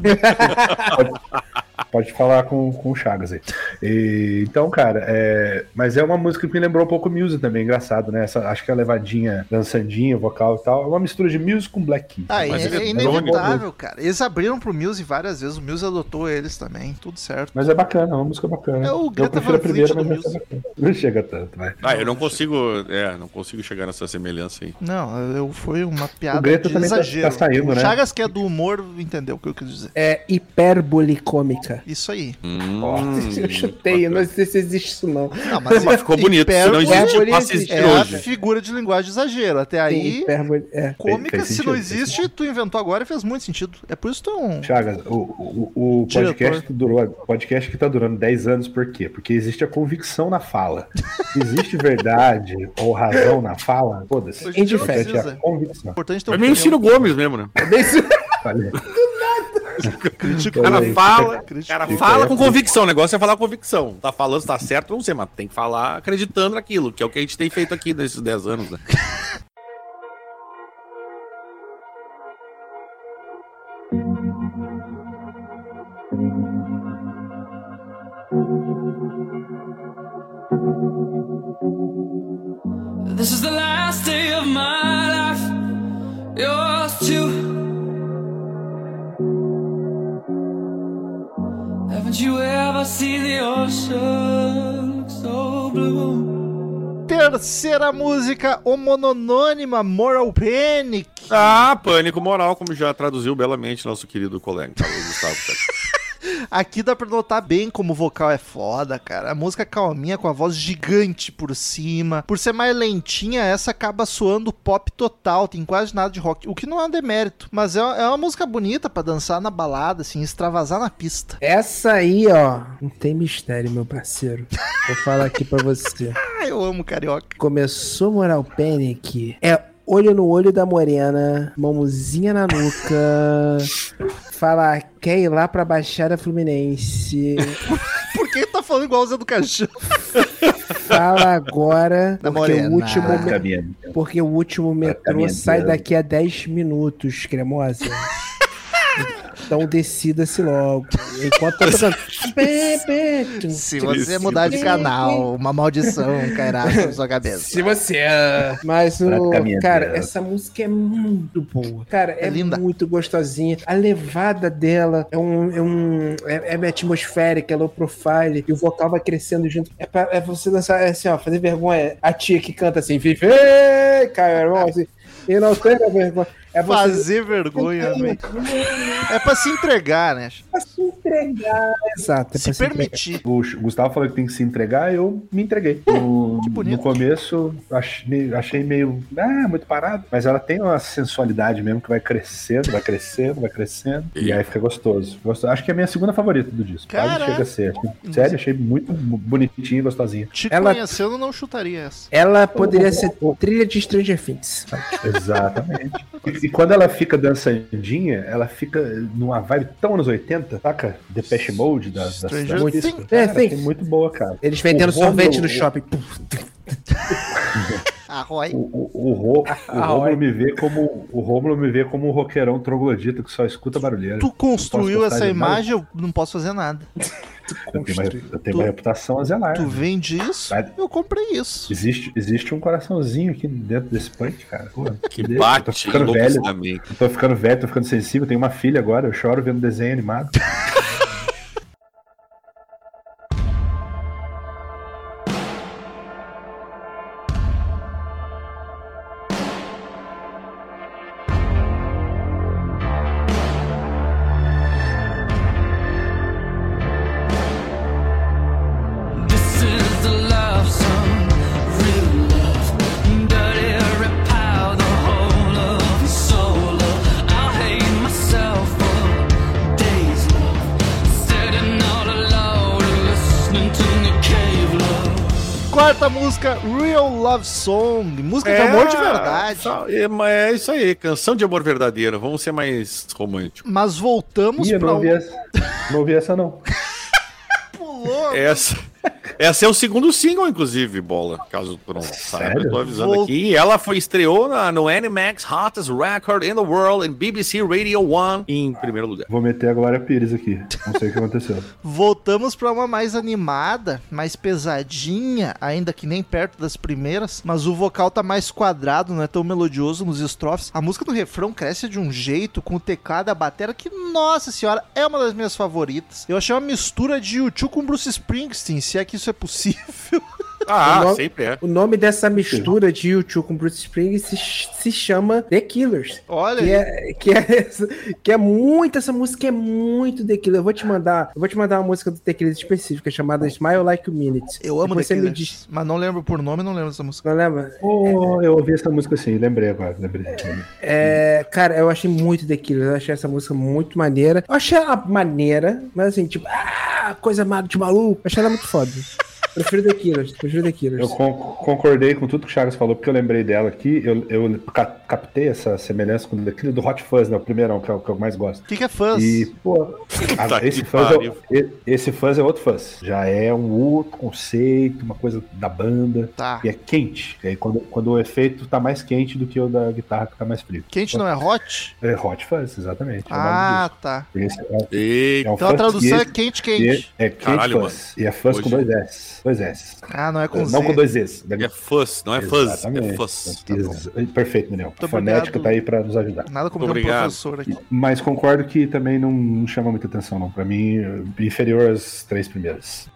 pode, pode falar com, com o Chagas aí. E, então, cara, é, mas é uma música que me lembrou um pouco Muse também, engraçado, né? Essa, acho que a levadinha, dançandinha, vocal e tal, é uma mistura de Muse com Black Keys. Ah, é, Mas é ele é inevitável, cara. Eles abriram pro Muse várias vezes, o Muse adotou eles também, tudo certo. Mas é bacana, é uma música bacana. É o Eu Greta prefiro a primeira, mas é bacana. Não chega tanto, vai. Ah, eu não consigo. É, não consigo chegar nessa semelhança aí. Não, eu, foi uma piada O Greta de também tá- exagero. tá saindo, o né? Chagas, que é do humor, entendeu o que eu quis dizer. É hipérbole cômica. Isso aí. Hum, eu chutei, eu não sei se existe isso não. Não, Mas ficou bonito, se não existe, passa existir É a figura de linguagem de exagero. Até aí, hipérbole, é. cômica, fez se não sentido, existe, tu inventou agora e fez muito sentido. É por isso que tu é um... Chagas, o, o, o podcast que durou, podcast que tá durando 10 anos, por quê? Porque existe a convicção na fala. Se existe verdade ou razão na fala, foda-se. Não Importante é a convicção. Importante ter É um meio Ciro Gomes mesmo, né? Olha, crítico. O cara fala, cara fala com convicção. O negócio é falar com convicção. Tá falando se tá certo, não sei, mas tem que falar acreditando naquilo, que é o que a gente tem feito aqui nesses 10 anos, né? This is the last day of my life. Yours too. You ever seen the ocean look so blue? Terceira música homononônima, Moral Panic. Ah, pânico moral, como já traduziu belamente nosso querido colega, Carlos Gustavo. Aqui dá pra notar bem como o vocal é foda, cara. A música é calminha, com a voz gigante por cima. Por ser mais lentinha, essa acaba soando pop total, tem quase nada de rock. O que não é um demérito, mas é, é uma música bonita pra dançar na balada, assim, extravasar na pista. Essa aí, ó, não tem mistério, meu parceiro. Vou falar aqui pra você. Ah, eu amo carioca. Começou Moral Panic. É olho no olho da morena, mãozinha na nuca. Fala, quer ir lá pra Baixada Fluminense. Por que tá falando igual o Zé do Caixão? Fala agora, Da porque o último, me- porque o último metrô sai daqui a 10 minutos, cremosa. Então decida-se logo. Enquanto tá tocando. Se você mudar de canal, uma maldição cairá sobre sua cabeça. Se você. Mas o. Praticamente, Cara, é. essa música é muito boa. Cara, é, É linda. muito gostosinha. A levada dela é um. É, um, é, é atmosférica, é low profile. E o vocal vai crescendo junto. É, pra, é você dançar é assim, ó, fazer vergonha. A tia que canta assim, vive, cara, irmão, assim. E não tem vergonha. É você. Fazer vergonha, velho. É pra se entregar, né? Assim, entregar. Exato. é Se pra entregar. permitir. O Ch- Gustavo falou que tem que se entregar, eu me entreguei. No, que bonito. no começo, achei, achei meio. Ah, muito parado. Mas ela tem uma sensualidade mesmo que vai crescendo, vai crescendo, vai crescendo. E aí fica gostoso. Gosto- Acho que é a minha segunda favorita do disco. Quase chega a ser. Sério, achei muito bonitinha e gostosinha. Te Ela- conhecendo, eu não chutaria essa. Ela poderia ser trilha de Stranger Things. Exatamente. E, quando ela fica dançandinha, ela fica numa vibe tão anos 80, saca? Depeche Mode das Things. Cara, É, tem muito boa, cara. Eles vendendo sorvete no shopping. Ah, Roy. O, o, o, Rô- o Rômulo olha. me vê como o Rômulo me vê como um roqueirão troglodita que só escuta barulheira. Tu construiu essa imagem, eu não posso fazer nada. Eu tenho, uma, eu tenho Tu- uma reputação a zelar. Tu vende isso, Vai. eu comprei isso. Existe, existe um coraçãozinho aqui dentro desse punk, cara. Pô, Que eu tô bate ficando velho. tô ficando velho, tô ficando sensível. Tenho uma filha agora, eu choro vendo desenho animado. Quarta música, Real Love Song. Música de amor de verdade. só- É, mas é isso aí, canção de amor verdadeiro. Vamos ser mais românticos. Mas voltamos pra não um... ouvi essa. Não ouvi essa, não. Pulou. Essa, essa é o segundo single, inclusive, bola. Caso tu não saiba, eu tô avisando Vou- aqui. E ela foi estreou na, no Animax Hottest Record in the World em BBC Radio 1 em primeiro lugar. Vou meter a Glória Pires aqui. Não sei o que aconteceu. Voltamos pra uma mais animada, mais pesadinha, ainda que nem perto das primeiras, mas o vocal tá mais quadrado, não é tão melodioso nos estrofes. A música do refrão cresce de um jeito com o teclado a bateria que, nossa senhora, é uma das minhas favoritas. Eu achei uma mistura de U2 com Bruce Springsteen, se é que isso é possível. Ah, O nome- sempre é. O nome dessa mistura de YouTube com Bruce Springsteen se, se chama The Killers. Olha Que é, que, é, que é muito, essa música é muito The Killers. Eu vou te mandar, eu vou te mandar uma música do The Killers específica chamada Smile Like a Minute. Eu amo Depois The você me Killers, diz. mas não lembro por nome, não lembro dessa música. Não lembra? Oh, eu ouvi essa música sim, lembrei agora. Lembrei. É, cara, eu achei muito The Killers. Eu achei essa música muito maneira. Eu achei ela maneira, mas assim, tipo, ah, coisa de maluco. Eu achei ela muito foda. Prefiro The Killers, prefiro The Killers. Eu con- concordei com tudo que o Chagas falou, porque eu lembrei dela aqui. Eu, eu ca- captei essa semelhança com aquele do Hot Fuzz, né? O primeirão, que é o que eu mais gosto. O que, que é fãs? E, pô, a- Tá esse, fuzz é, o- esse fuzz é outro fuzz. Já é um outro conceito, uma coisa da banda. Tá. E é quente. E aí quando, quando o efeito tá mais quente do que o da guitarra que tá mais frio. Quente não é hot? É Hot Fuzz, exatamente. é o Ah, tá. Esse é, Eita, é um Então a fuzz tradução é quente, quente. é, é quente Caralho, fuzz. E é fuzz com Hoje- dois S. Dois S. Ah, não é com Z. Não com dois S. é fuzz, não é fuzz, Exatamente. é fuzz. Ex- Perfeito, Daniel. Muito A fonética obrigado. tá aí pra nos ajudar. Nada como um obrigado. professor aqui. Mas concordo que também não, não chama muita atenção, não. Pra mim, inferior às três primeiras.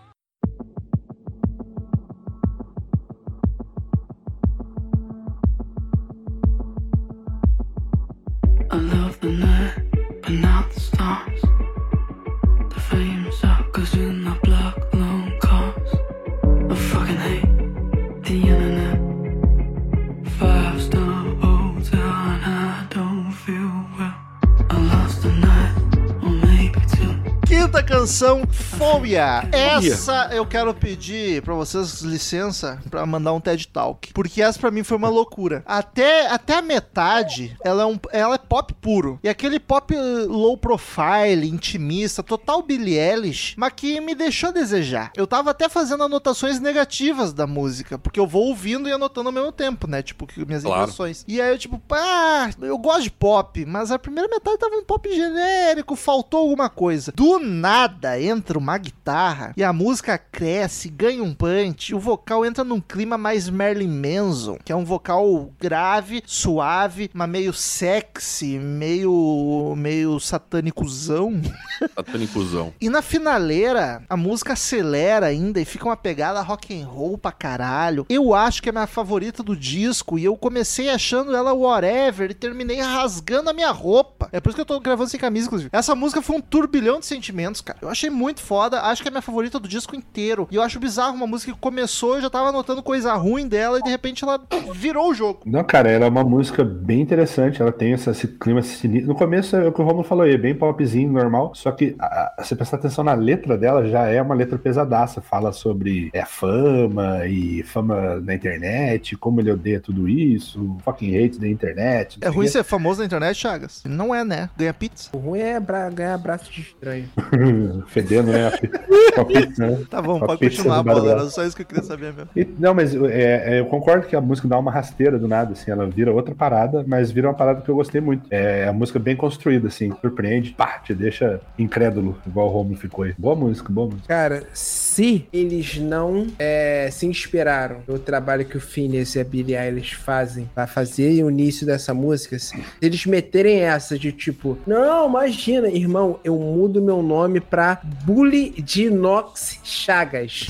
Essa eu quero pedir pra vocês licença pra mandar um TED Talk. Porque essa pra mim foi uma loucura. Até, até a metade, ela é, um, ela é pop puro. E aquele pop low profile, intimista, total Billie Eilish, mas que me deixou a desejar. Eu tava até fazendo anotações negativas da música, porque eu vou ouvindo e anotando ao mesmo tempo, né? Tipo, minhas Claro. impressões. E aí eu, tipo, pá, eu gosto de pop, mas a primeira metade tava um pop genérico, faltou alguma coisa. Do nada entra uma guitarra e a música cresce, ganha um punch, o vocal entra num clima mais Marilyn Manson, que é um vocal grave, suave, mas meio sexy, meio meio satânicozão. Satanicuzão. E na finaleira, a música acelera ainda e fica uma pegada rock and roll pra caralho. Eu acho que é a minha favorita do disco e eu comecei achando ela whatever e terminei rasgando a minha roupa. É por isso que eu tô gravando sem camisa, inclusive. Essa música foi um turbilhão de sentimentos, cara. Eu achei muito foda, acho que é a minha favorita do disco inteiro. E eu acho bizarro uma música que começou, eu já tava notando coisa ruim dela e de repente ela virou o jogo. Não, cara, ela é uma música bem interessante. Ela tem esse clima sinistro. No começo é o que o Romulo falou aí, é bem popzinho, normal. Só que a- a- você prestar atenção na letra dela, já é uma letra pesadaça. Fala sobre é, fama e fama na internet, como ele odeia tudo isso, fucking hate da internet. É ruim ser famoso na internet, Chagas? Não é, né? Ganha pizza. O ruim é bra- ganhar abraço de estranho. Fedendo, né? Com a pizza, né? Tá bom, Com a pode continuar, do bola. Era só isso que eu queria saber mesmo. E- não, mas é, é, eu concordo que a música dá uma rasteira do nada, assim, ela vira outra parada, mas vira uma parada que eu gostei muito. É a música bem construída, assim, surpreende, pá, te deixa incrédulo, igual o Romulo ficou aí. Boa música, boa música. Cara, se eles não é, se inspiraram no trabalho que o Phineas e a Billie Eilish fazem pra fazer o início dessa música, se eles meterem essa de tipo, não, imagina, irmão, eu mudo meu nome pra Bully de Nox Chagas.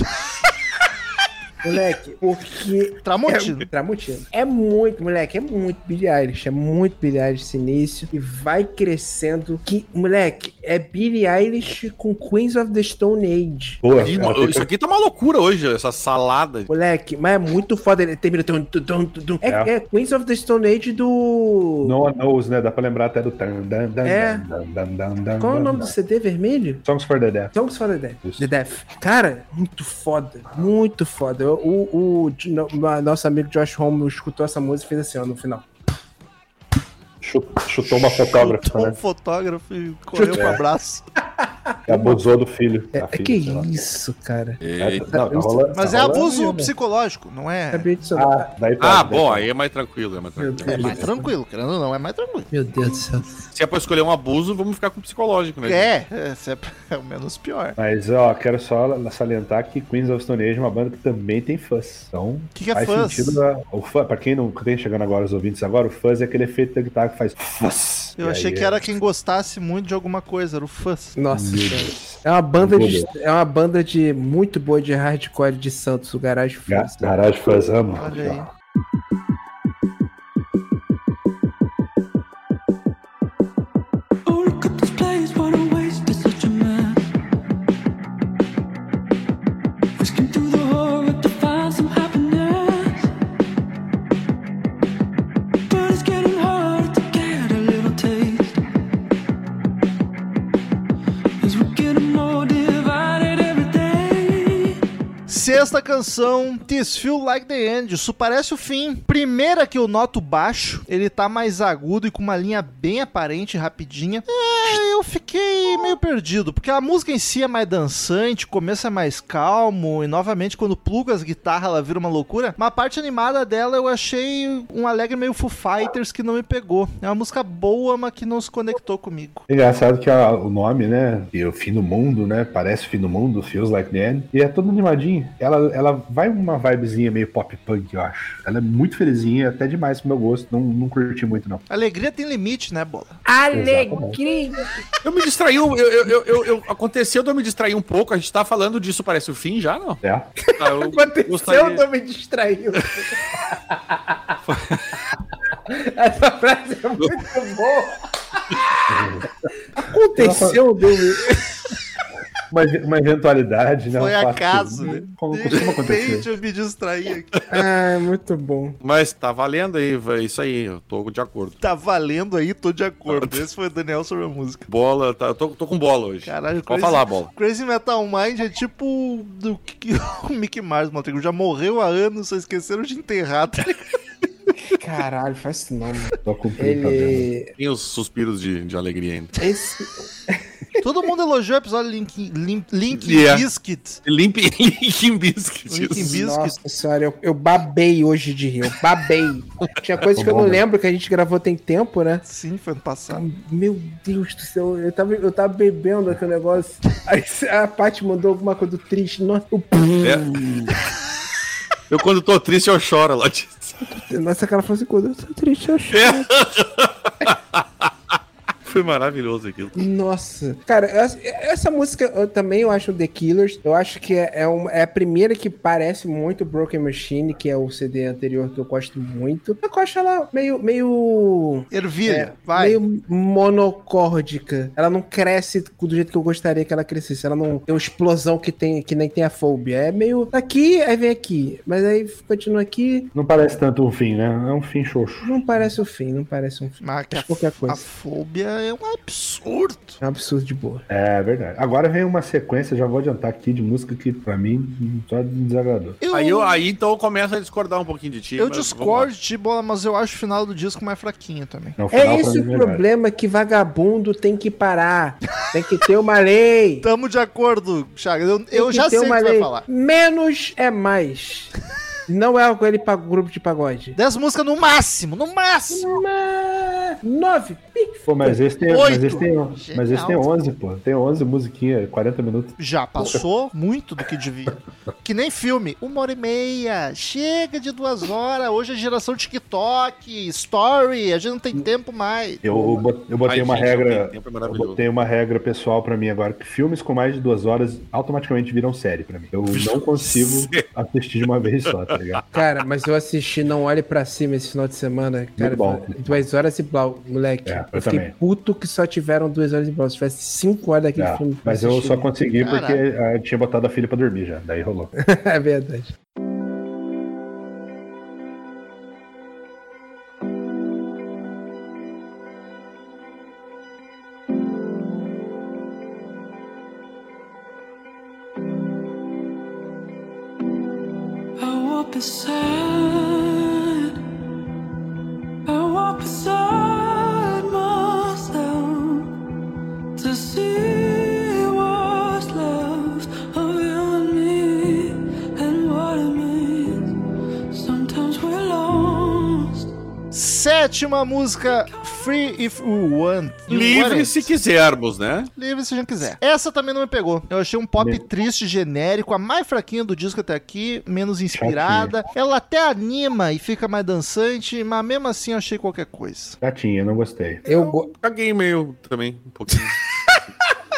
Moleque, porque Tramontina. é, Tramontina. É muito, moleque, é muito Billie Eilish, é muito Billie Eilish esse início e vai crescendo que, moleque, é Billie Eilish com Queens of the Stone Age. Ela Isso aqui tá uma loucura hoje, essa salada. Moleque, mas é muito foda, ele termina tum. É, É. é Queens of the Stone Age do... No One Knows, né? Dá pra lembrar até do tan, dan, dan, É. dan, dan, dan, dan, Qual é o nome do CD vermelho? Songs for the Deaf. Songs for the Deaf. Isso. The Deaf. Cara, muito foda. Muito foda. O, o, o nosso amigo Josh Homme escutou essa música e fez assim, ó, no final. Chu- Chutou uma fotógrafa, Chutou um né? fotógrafo e correu pro abraço. Abusou do filho. É, é filha, que isso, cara. É, Eita. não, tá rolando- Mas tá é abuso aí, né? psicológico, não é? Ah, daí pode, Ah, daí bom, pode. aí é mais tranquilo, é mais tranquilo. É mais tranquilo, querendo ou não, é mais tranquilo. Meu Deus do céu. Se é pra escolher um abuso, vamos ficar com o psicológico, né? É, é, é, é o menos pior. Mas, ó, quero só salientar que Queens of Stone Age é uma banda que também tem fãs. Então, Que que é faz fuzz? sentido. a- o fã, pra quem não tem chegando agora, os ouvintes agora, o fuzz é aquele efeito da guitarra que faz fuzz. Eu E achei aí que é- era quem gostasse muito de alguma coisa, era o fãs. Nossa. É uma banda de é uma banda de muito boa de hardcore de Santos, o Garage Ga- Fuzz. Garage Fuzz, amo. Olha aí. Sexta canção, This Feel Like the End. Isso parece o fim. Primeira que eu noto baixo, ele tá mais agudo e com uma linha bem aparente, rapidinha. É, eu fiquei meio perdido, porque a música em si é mais dançante, o começo é mais calmo, e novamente quando pluga as guitarras ela vira uma loucura. Mas a parte animada dela eu achei um alegre meio Foo Fighters que não me pegou. É uma música boa, mas que não se conectou comigo. Engraçado que a- o nome, né? E o fim do mundo, né? Parece o fim do mundo, feels like the end. E é todo animadinho. Ela, ela vai uma vibezinha meio pop punk, eu acho. Ela é muito felizinha, até demais pro meu gosto. Não, não curti muito, não. Alegria tem limite, né, bola? Alegria! Eu me distraí, eu, eu, eu, eu- eu- aconteceu de eu me distrair um pouco. A gente tá falando disso, parece o fim já, não? É. Tá, eu Aconteceu, gostaria- não me distraiu. Essa frase é muito boa. Aconteceu, deu. Uma, uma eventualidade, né? Foi um acaso, né? Como De costuma acontecer. repente eu me distraí aqui. Ah, muito bom. Mas tá valendo aí, isso aí, eu tô de acordo. Tá valendo aí, tô de acordo. Esse foi o Daniel sobre a música. Bola, tá, eu tô, tô com bola hoje. Caralho, Pode falar, bola. Crazy Metal Mind é tipo do que o Mickey Mars, Matrigo. Já morreu há anos, só esqueceram de enterrar. tá ligado? Caralho, faz isso não, mano. Tô cumprindo, tá? Ele. Tem os suspiros de, de alegria ainda. Esse. Todo mundo elogiou o episódio Link, Link, Link Yeah. Biscuit. Limp Linkin Biscuit. Isso. Biscuit. Nossa senhora, eu, eu babei hoje de rir. Eu babei. Tinha coisas que eu não lembro que a gente gravou tem tempo, né? Sim, foi ano passado. Meu Deus do céu, eu tava, eu tava bebendo aquele negócio. Aí a Paty mandou alguma coisa triste. Nossa, eu... Eu, quando tô triste, eu choro lá. de- Nossa, aquela falou assim: quando eu tô triste, eu choro. Foi maravilhoso aquilo. Nossa. Cara, essa, essa música eu também eu acho The Killers. Eu acho que é, é, uma- é a primeira que parece muito Broken Machine, que é o CD anterior que eu gosto muito. Eu acho ela meio. meio Ervilha, é, vai. meio monocórdica. Ela não cresce do jeito que eu gostaria que ela crescesse. Ela não tem uma explosão que, tem, que nem tem a fobia. É meio aqui, aí vem aqui. Mas aí continua aqui. Não parece tanto um fim, né? É um fim xoxo. Não parece o fim, não parece um fim. Mas a, qualquer coisa. a fobia é um absurdo. É um absurdo de boa. É verdade. Agora vem uma sequência, já vou adiantar aqui, de música que pra mim só desagradou. Eu... Aí, eu, aí então começa a discordar um pouquinho de ti. Eu discordo de bola, mas eu acho o final do disco mais fraquinho também. Não, é esse é o problema que vagabundo tem que parar. Tem que ter uma lei. Tamo de acordo, Chagas. Eu, eu já sei o que vai falar. Menos é mais. Não é com ele para grupo de pagode. 10 músicas no máximo, no máximo. No máximo. 9. Pô, mas esse tem, mas esse tem, mas esse tem 11, pô. Tem 11 musiquinha, 40 minutos. Já passou muito do que devia. que nem filme, uma hora e meia. Chega de duas horas. Hoje é geração TikTok, story, a gente não tem tempo mais. Eu, eu botei Ai, uma gente, regra, é eu botei uma regra pessoal para mim agora que filmes com mais de duas horas automaticamente viram série para mim. Eu não consigo assistir de uma vez só, tá ligado? Cara, mas eu assisti Não Olhe para Cima esse final de semana, cara, bom. duas horas e blau moleque. É, eu eu também. puto que só tiveram duas horas e blau. Se tivesse cinco horas daquele É, filme. mas eu só consegui Caralho. porque eu tinha botado a filha pra dormir já. Daí rolou. é verdade. Sétima música, Free If You Want. You Want Livre It. se quisermos, né? Livre se a gente quiser. Essa também não me pegou. Eu achei um pop triste, genérico, a mais fraquinha do disco até aqui, menos inspirada. Ela até anima e fica mais dançante, mas mesmo assim eu achei qualquer coisa. Gatinha, não gostei. Eu, go... Caguei meio também, um pouquinho.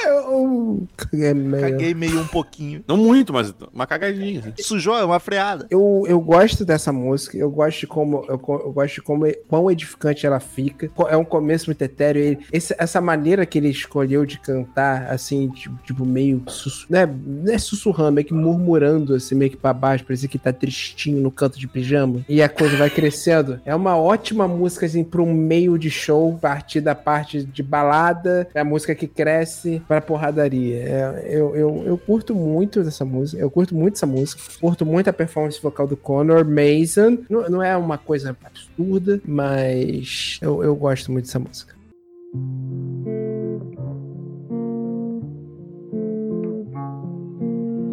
eu... É meio- Caguei meio um pouquinho. Não muito, mas uma cagadinha. assim. Sujou, é uma freada. Eu, eu gosto dessa música, eu gosto de como eu, eu gosto de como quão edificante ela fica. É um começo muito etéreo. Ele, esse- essa maneira que ele escolheu de cantar, assim, tipo, tipo, meio né, não é sussurrando, meio que murmurando, assim, meio que pra baixo, parece que tá tristinho no canto de pijama. E a coisa vai crescendo. É uma ótima música, assim, pra um meio de show, partir da parte de balada, é a música que cresce pra porradaria. É, eu, eu, eu curto muito dessa música, eu curto muito essa música, curto muito a performance vocal do Connor Mason. Não, não é uma coisa absurda, mas eu, eu gosto muito dessa música.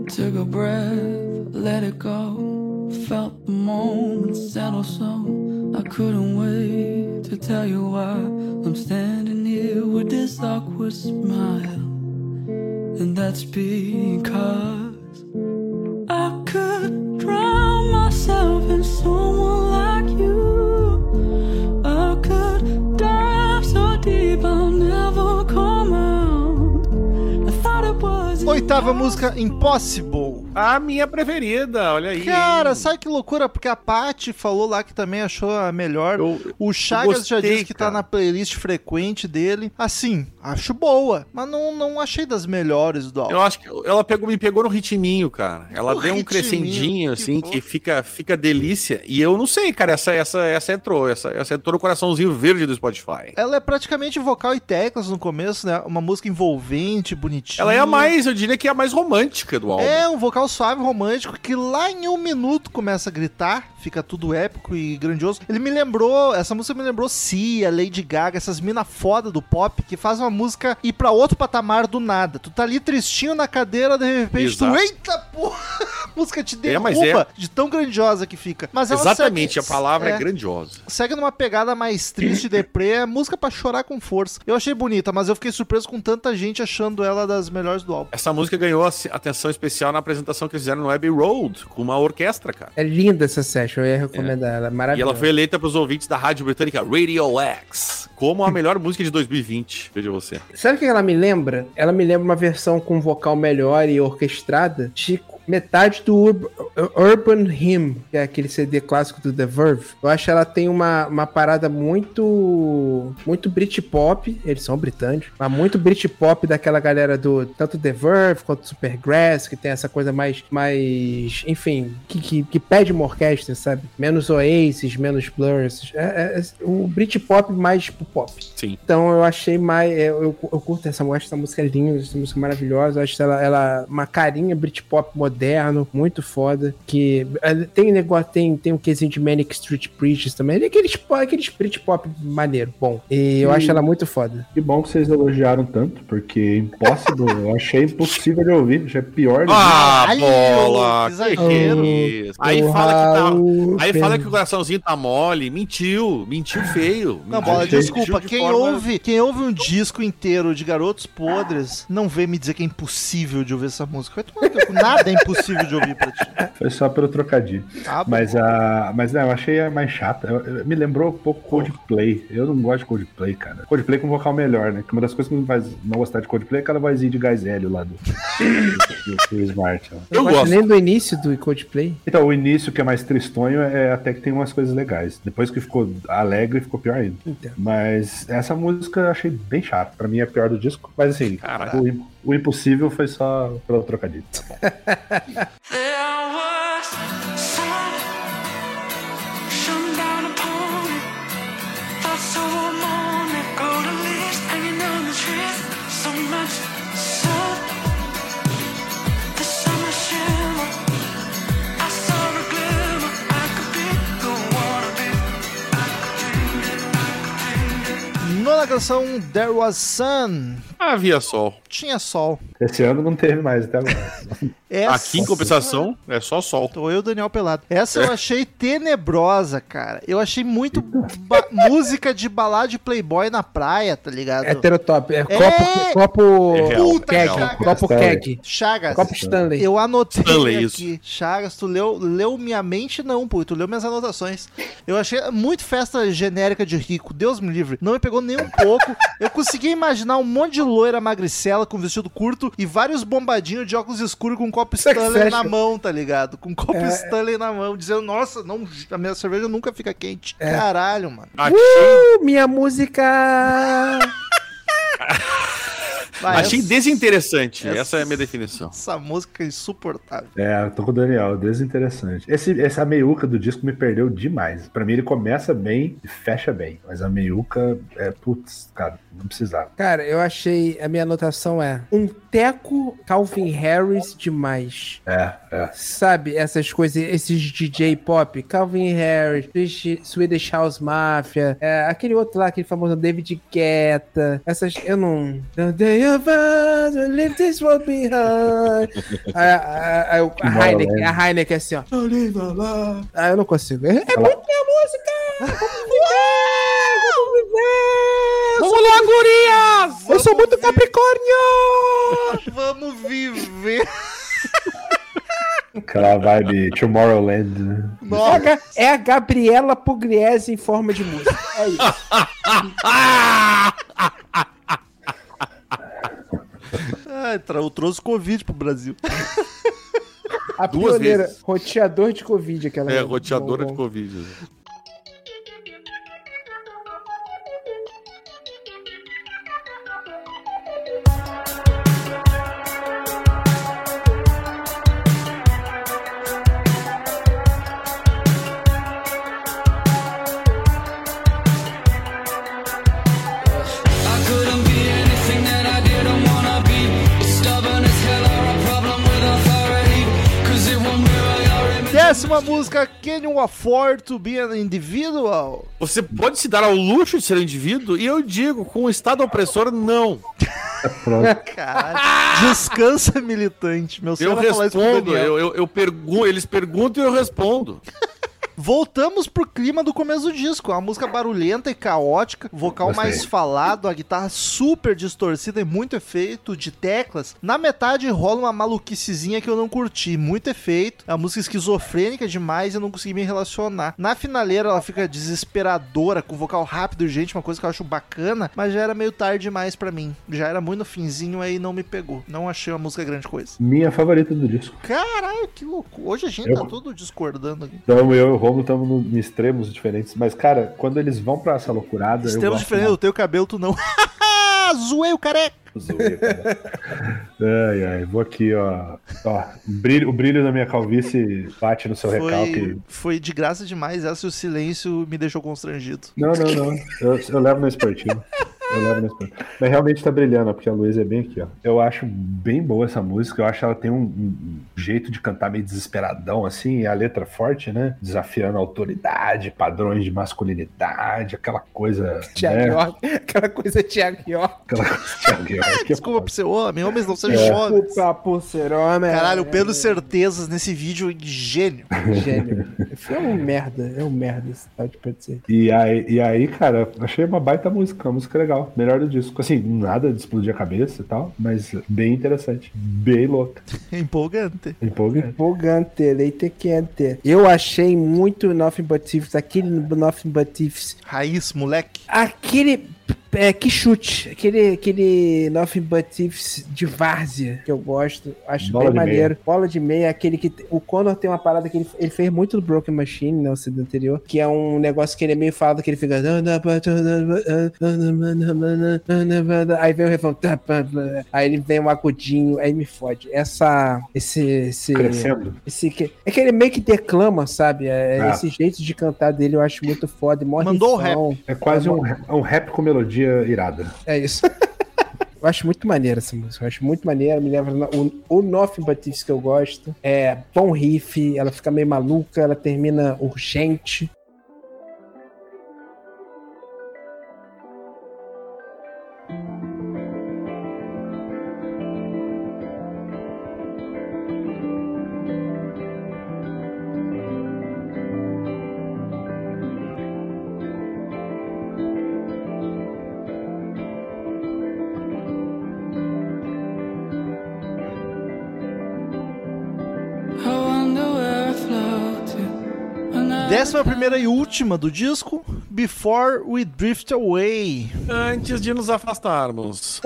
Took a breath, let it go. Felt the moment settle so. I couldn't wait to tell you why I'm standing here with this awkward smile. And that's because I could drown myself in someone like you. I could dive so deep I'll never come out. I thought it was Oitava música, Impossible. A minha preferida, olha aí. Cara, sabe que loucura? Porque a Paty falou lá que também achou a melhor. Eu- o Chagas já gostei, disse que tá na playlist frequente dele. Assim, acho boa, mas não, não achei das melhores do álbum. Eu acho que ela pegou, me pegou no ritminho, cara. Ela No deu um crescendinho, que assim, fofo. que fica, fica delícia. E eu não sei, cara, essa, essa, essa entrou. Essa, essa entrou no coraçãozinho verde do Spotify. Ela é praticamente vocal e teclas no começo, né? Uma música envolvente, bonitinha. Ela é a mais, eu diria que é a mais romântica do álbum. É, um vocal suave romântico que lá em um minuto começa a gritar, fica tudo épico e grandioso. Ele me lembrou, essa música me lembrou Cia, Lady Gaga, essas mina foda do pop que faz uma música ir pra outro patamar do nada. Tu tá ali tristinho na cadeira, de repente tu, Exato. eita porra, a música te É, mas derruba é. de tão grandiosa que fica. Mas Exatamente, segue- a palavra é, grandiosa. segue numa pegada mais triste, deprê, é música pra chorar com força. Eu achei bonita, mas eu fiquei surpreso com tanta gente achando ela das melhores do álbum. Essa música ganhou atenção especial na apresentação que eles fizeram no Abbey Road, com uma orquestra, cara. É linda essa session, eu ia recomendar ela. é E Maravilhosa. ela foi eleita pros ouvintes da rádio britânica Radio X como a melhor música de 2020. Veja você. Sabe o que ela me lembra? Ela me lembra uma versão com vocal melhor e orquestrada de metade do Ur- Urban Hymn, que é aquele CD clássico do The Verve. Eu acho que ela tem uma, uma parada muito muito Britpop, eles são britânicos, mas muito Britpop daquela galera do tanto The Verve quanto Supergrass, que tem essa coisa mais, mais enfim, que, que, que pede uma orquestra, sabe? Menos Oasis, menos Blur, é, é, é o Britpop mais tipo pop. Sim. Então eu achei mais. é, Eu, eu curto essa música, essa música é linda, essa música é maravilhosa. Eu acho ela, ela uma carinha Britpop moderno, muito foda. Que é, tem negócio, tem, tem um quesinho de Manic Street Preachers também. Aqueles, aqueles Britpop maneiro, bom. E eu E- acho ela muito foda. Que bom que vocês elogiaram tanto, porque Impossible eu achei impossível de ouvir, achei pior. do Ah, bola! que Que exagero. isso? Aí fala que tá. Aí fala que o coraçãozinho tá mole. Mentiu. Mentiu feio. Não, bola, desculpa. de Quem forma- ouve, quem ouve um disco inteiro de Garotos Podres não vem me dizer que é impossível de ouvir essa música. Nada é impossível de ouvir pra ti. Foi só pelo trocadilho. Bom. Mas, a, mas não, eu achei a mais chata. Eu- eu- me lembrou um pouco Coldplay. Eu não gosto de Coldplay, cara. Coldplay com vocal melhor, né? Que uma das coisas que me faz não gostar de Coldplay é aquela vozinha de gás hélio lá do, do, do Smart. ó. Eu Eu não gosto nem do início do Coldplay. Então, o início, que é mais tristonho, é até que tem umas coisas legais. Depois que ficou alegre, ficou pior ainda. Entendo. Mas essa música eu achei bem chata. Pra mim é a pior do disco. Mas assim, Caraca. o, o impossível foi só pelo trocadilho. It. Nona canção, There Was Sun. Havia sol. Tinha sol. Esse ano não teve mais até agora. Essa... Aqui, em compensação, é só sol. Tô eu, Daniel Pelado. Essa eu achei tenebrosa, cara. Eu achei muito ba- música de balada de Playboy na praia, tá ligado? Heterotop. É, É! copo. Copo. É real, Puta é keg. Copo keg. Chagas. Copo Stanley. Eu anotei Stanley, aqui. Chagas, tu leu, leu minha mente? Não, pô. Tu leu minhas anotações. Eu achei muito festa genérica de rico. Deus me livre. Não me pegou nem um pouco. Eu consegui imaginar um monte de loira magricela com vestido curto e vários bombadinhos de óculos escuros com um copo Sex Stanley na mão, tá ligado? Com um copo É. Stanley na mão, dizendo, nossa, não, a minha cerveja nunca fica quente. Caralho, mano. Uh, minha música! Vai, achei essa- desinteressante. essa- Essa é a minha definição. Essa música é insuportável. É, eu tô com o Daniel, desinteressante. Esse, essa meiuca do disco me perdeu demais. Pra mim ele começa bem e fecha bem. Mas a meiuca é, putz, cara, não precisava. Cara, eu achei. A minha anotação é um teco Calvin Harris demais. É, é. Sabe, essas coisas, esses DJ pop, Calvin Harris, Swedish- House Mafia, é, aquele outro lá, aquele famoso David Guetta, essas, eu não... The we leave this world behind. a, a, a, a Heineken, a Heineken assim, ó. Ah, eu não consigo. É, é muito minha música! Vamos viver! Vamos viver! Vamos lá, gurias! Eu sou muito Capricórnio! Vamos viver. Aquela vibe Tomorrowland. né? É a, Nossa. É a Gabriela Pugliese em forma de música. É isso. Ai, tra- eu trouxe Covid pro Brasil. A Duas pioneira, vezes. roteador de Covid, aquela. É, roteadora de. Covid. Última música, Can You Afford to Be an Individual? Você pode se dar ao luxo de ser um indivíduo? E eu digo, com o Estado opressor, não. Pronto. Caralho. Descansa, militante. Meu Eu respondo, eu, eu, eu pergunto, eles perguntam e eu respondo. Voltamos pro clima do começo do disco. Uma música barulhenta e caótica, vocal Gostei. mais falado, a guitarra super distorcida e muito efeito de teclas. Na metade rola uma maluquicizinha que eu não curti, muito efeito. A música esquizofrênica demais e eu não consegui me relacionar. Na finaleira ela fica desesperadora, com vocal rápido e urgente, uma coisa que eu acho bacana, mas já era meio tarde demais pra mim. Já era muito no finzinho aí não me pegou. Não achei uma música grande coisa. Minha favorita do disco. Caralho, que louco. Hoje a gente Eu- tá tudo discordando aqui. Então eu o Romulo estamos em extremos diferentes. Mas, cara, quando eles vão pra essa loucurada. eu Temos gosto diferente, eu tenho cabelo, tu não. Zoei o careca. Zoei, cara. ai, ai, vou aqui, ó. ó o, brilho, o brilho da minha calvície bate no seu Foi, recalque. foi de graça demais, essa e o silêncio me deixou constrangido. Não, não, não. Eu, eu levo no esportivo. Eu levo no esportivo. Mas realmente tá brilhando, porque a luz é bem aqui, ó. Eu acho bem boa essa música. Eu acho que ela tem um, um jeito de cantar meio desesperadão, assim. E a letra forte, né? Desafiando a autoridade, padrões de masculinidade, aquela coisa. Thiago né? York, aquela coisa Thiago York. Aquela coisa York, que é Desculpa por ser homem, homens não sejam É. jovens. Desculpa por ser homem. Caralho, o Pedro Certezas nesse vídeo, gênio. Gênio. É um merda, é um merda esse tal de Pedro. E aí, e aí, cara, achei uma baita música, uma música legal. Melhor do disco. Assim, nada de explodir a cabeça e tal, mas bem interessante. Bem louca. Empolgante. Empolgante. Empolgante, leite quente. Eu achei muito Nothing But Thieves, aquele Nothing But Thieves. Raiz, moleque. Aquele. É, que chute. Aquele, aquele Nothing But Thieves de várzea que eu gosto. Acho Bola bem maneiro. Bola de meia, aquele que. O Conor tem uma parada que ele, ele fez muito do Broken Machine, né? O CD anterior. Que é um negócio que ele é meio falado, que ele fica. Aí vem o refrão. Aí ele vem um acudinho, aí me fode. Essa. Esse. esse Crescendo. esse que, é que ele meio que declama, sabe? É, Ah. Esse jeito de cantar dele eu acho muito foda. e Mandou o rifão. É quase um, um rap com melodia irada. É isso. eu acho muito maneiro essa música. Eu acho muito maneiro. Me lembra. O, o Nothing But Thieves que eu gosto. É bom riff. Ela fica meio maluca. Ela termina urgente. Primeira e última do disco, Before We Drift Away. Antes de nos afastarmos.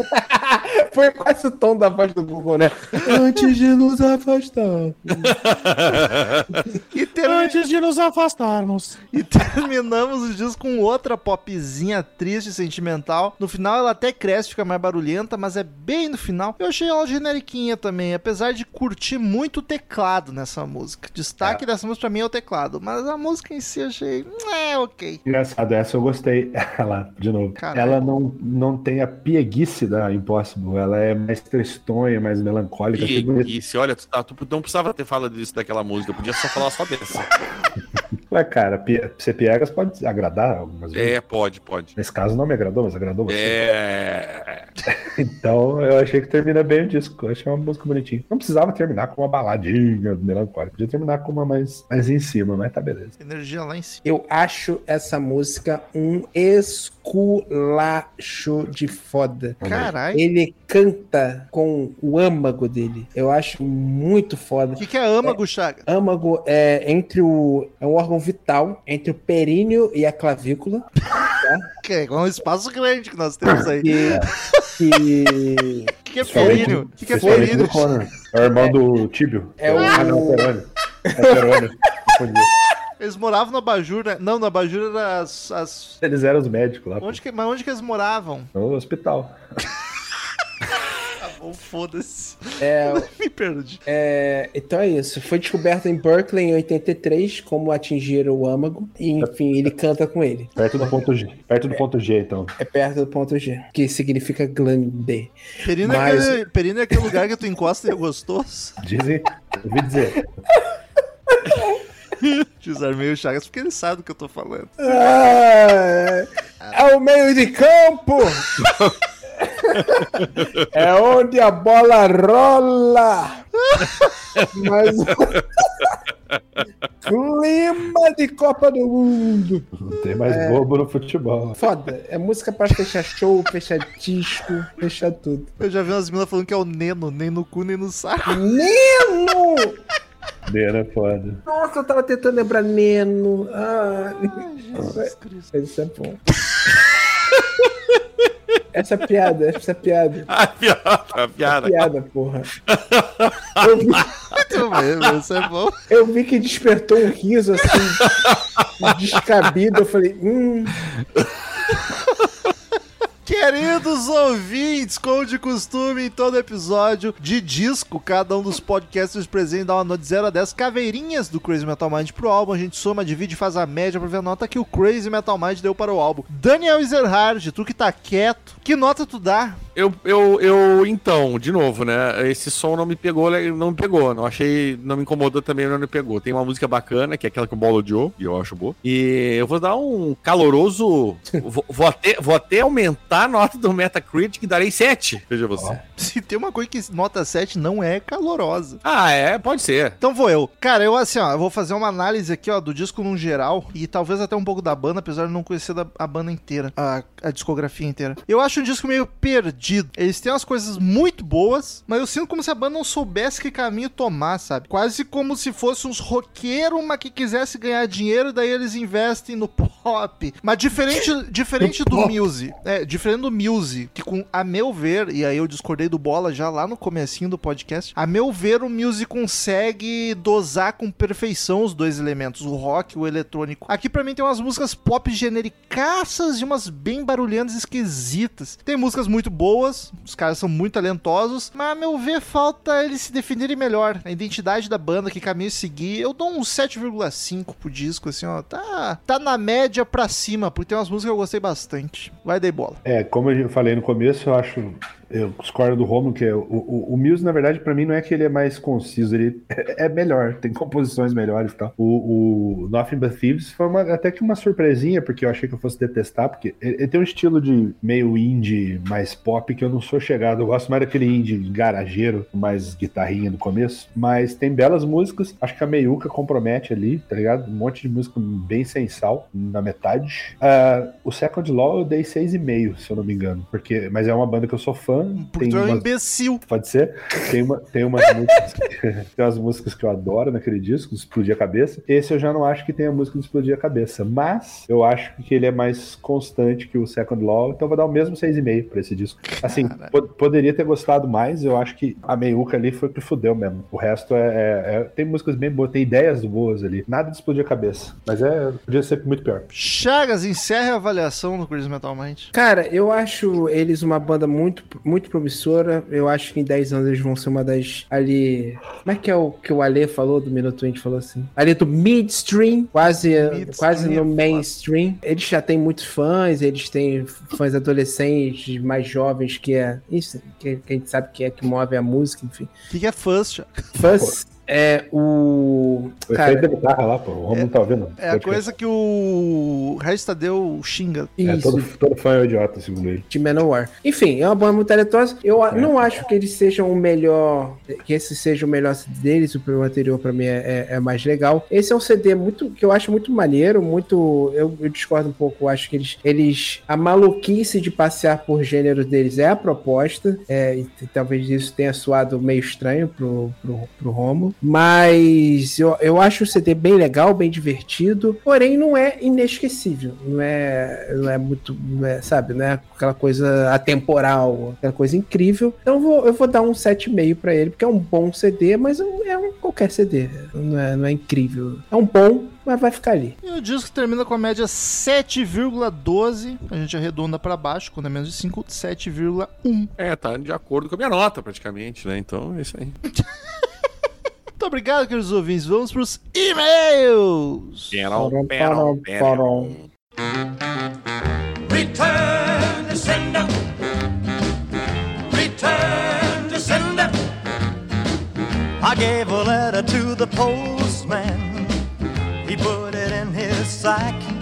Foi quase o tom da voz do Google, né? Antes de nos afastar. E, ter- Antes de nos afastarmos. e terminamos o disco com outra popzinha triste e sentimental. No final ela até cresce, fica mais barulhenta, mas é bem no final. Eu achei ela generiquinha também, apesar de curtir muito o teclado nessa música. Destaque dessa música pra mim é o teclado, mas a música em si eu achei, é, ok. Engraçado, essa eu gostei. Ela, de novo. Caralho. Ela não, não tem a pieguice da Impossible. Ela é mais tristonha, mais melancólica. achei bonito. E, e se olha, tu, tá- tu não precisava ter falado disso daquela música, eu podia só falar só dessa. Ué, cara, ser piegas pode agradar algumas vezes. É, pode, pode. Nesse caso não me agradou, mas agradou você. É. Então eu achei que termina bem o disco. Eu achei uma música bonitinha. Não precisava terminar com uma baladinha melancólica. Podia terminar com uma mais, mais em cima, mas tá beleza. Energia lá em cima. Eu acho essa música um esculacho de foda. Caralho. Ele canta com o âmago dele. Eu acho muito foda. O que, que é âmago, Chaga? Âmago é entre o. É um órgão vital entre o períneo e a clavícula. Que é um espaço grande que nós temos aí. Que. que O que, que é períneo? O que, que é períneo? Connor. É o irmão do Tíbio. É o- Ah, não, Perônio. É Perônio. Eles moravam no Abajur, né? Não, no Abajur era as. as- Eles eram os médicos lá Onde que... Mas onde que eles moravam? no hospital. Bom, foda-se. é, Me perdi. é, então é isso. Foi descoberto em Berkeley em 83 como atingir o âmago. E, enfim, ele canta com ele. Perto do ponto G. Perto do ponto G, então. É perto do ponto G, que significa glande. Perino, Mas- é aquele, perino é aquele lugar que tu encosta e é gostoso. Dizem. Ouvi dizer. Desarmei o Chagas porque ele sabe do que eu tô falando. Ah, é o meio de campo! é onde a bola rola! Mas. Clima de Copa do Mundo! Não tem mais bobo no futebol. Foda, é música pra fechar show, fechar disco, fechar tudo. Eu já vi umas meninas falando que é o Neno, nem no cu, nem no saco. Neno! Dena é foda. Nossa, eu tava tentando lembrar Neno. Ah, Jesus Cristo. isso é bom. Essa piada, essa piada. A piada, a piada. Piada, porra. Eu vi, Muito bem, isso é bom. eu vi que despertou um riso assim, descabido. Eu falei, hum, Queridos ouvintes, como de costume, em todo episódio de disco, cada um dos podcasters presentes dá uma nota de 0 a 10 caveirinhas do Crazy Metal Mind pro álbum. A gente soma, divide e faz a média pra ver a nota que o Crazy Metal Mind deu para o álbum. Daniel Ezerhard, tu que tá quieto, que nota tu dá? Eu, eu, eu, então, de novo, né? Esse som não me pegou, não me pegou. Não achei, não me incomodou também, não me pegou. Tem uma música bacana, que é aquela que o Bolo odiou, e eu acho boa. E eu vou dar um caloroso. vou, vou até, vou até aumentar a nota do Metacritic e darei 7. Veja você. Se tem uma coisa que nota 7 não é calorosa. Ah, é, pode ser. Então vou eu. Cara, eu assim, ó, eu vou fazer uma análise aqui, ó, do disco num geral e talvez até um pouco da banda, apesar de não conhecer da- a banda inteira, a, a discografia inteira. Eu acho um disco meio perdido. Eles têm umas coisas muito boas, mas eu sinto como se a banda não soubesse que caminho tomar, sabe? Quase como se fosse uns roqueiros, mas que quisesse ganhar dinheiro, daí eles investem no pop. Mas diferente, diferente do Muse, é, diferente do Muse, que com, a meu ver, e aí eu discordei do Bola já lá no comecinho do podcast, a meu ver o Muse consegue dosar com perfeição os dois elementos, o rock e o eletrônico. Aqui pra mim tem umas músicas pop genericaças e umas bem barulhentas esquisitas. Tem músicas muito boas, os caras são muito talentosos, mas a meu ver falta eles se definirem melhor. A identidade da banda, que caminho seguir, eu dou um 7,5 pro disco, assim, ó, tá, tá na média pra cima, porque tem umas músicas que eu gostei bastante. Vai daí bola. É, como eu falei no começo, eu acho. Eu discordo do Romulo, que é, o, o, o Muse, na verdade, pra mim, não é que ele é mais conciso, ele é, é melhor, tem composições melhores e tal. O, o Nothing But Thieves foi uma- até que uma surpresinha, porque eu achei que eu fosse detestar, porque ele, ele tem um estilo de meio indie mais pop que eu não sou chegado. Eu gosto mais daquele indie garageiro, mais guitarrinha no começo, mas tem belas músicas. Acho que a Meiuca compromete ali, tá ligado? Um monte de música bem sem sal na metade. Ah, o Second Law eu dei 6,5, se eu não me engano, porque, mas é uma banda que eu sou fã. Porque tem tu é um umas- imbecil. Pode ser. Tem, uma, tem umas músicas. tem umas músicas que eu adoro naquele disco, Explodir a Cabeça. Esse eu já não acho que tenha música de Explodir a Cabeça. Mas eu acho que ele é mais constante que o Second Law. Então eu vou dar o mesmo 6,5 pra esse disco. Assim, po- poderia ter gostado mais. Eu acho que a meiuca ali foi o que fudeu mesmo. O resto é, é- é- Tem músicas bem boas, tem ideias boas ali. Nada de explodir a cabeça. Mas é. Podia ser muito pior. Chagas, encerre a avaliação do Crazy Metal Mind. Cara, eu acho eles uma banda muito, muito promissora. Eu acho que em 10 anos eles vão ser uma das ali. Como é que é o que o Ale falou do Minuto 20 falou assim? Ali do midstream, quase, Midstream quase é no foda. mainstream. Eles já têm muitos fãs, eles têm fãs adolescentes, mais jovens, que é isso, que, que a gente sabe que é que move a música, enfim. O que, que é fãs? Fãs é o. O efeito Cara, da guitarra lá, pô. O Romulo tá ouvindo. É a coisa que o Regis Tadeu xinga. É, isso. todo, todo fã é um idiota, segundo ele. de Manowar. Enfim, é uma banda muito talentosa. Eu a- não acho que eles sejam o melhor, que esse seja o melhor CD deles. O primeiro anterior pra mim é, é- é mais legal. Esse é um CD muito que eu acho muito maneiro, muito. Eu, eu discordo um pouco. Eu acho que eles, eles a maluquice de passear por gêneros deles é a proposta. É, e talvez isso tenha soado meio estranho pro, pro, pro Mas eu, eu acho o CD bem legal, bem divertido. Porém, não é inesquecível. Não é, não é muito, não é, sabe, não é aquela coisa atemporal, aquela coisa incrível. Então eu vou, eu vou dar um 7,5 pra ele, porque é um bom CD, mas é um, é qualquer CD. Não é, não é incrível. É um bom, mas vai ficar ali. E o disco termina com a média 7,12. A gente arredonda pra baixo, quando é menos de 5, 7,1. É, tá de acordo com a minha nota, praticamente, né? Então é isso aí. Muito obrigado, queridos ouvintes. Vamos e-mails. Panel, parom, panel. Return to sender. Return to sender. I gave a letter to the postman. yes I can.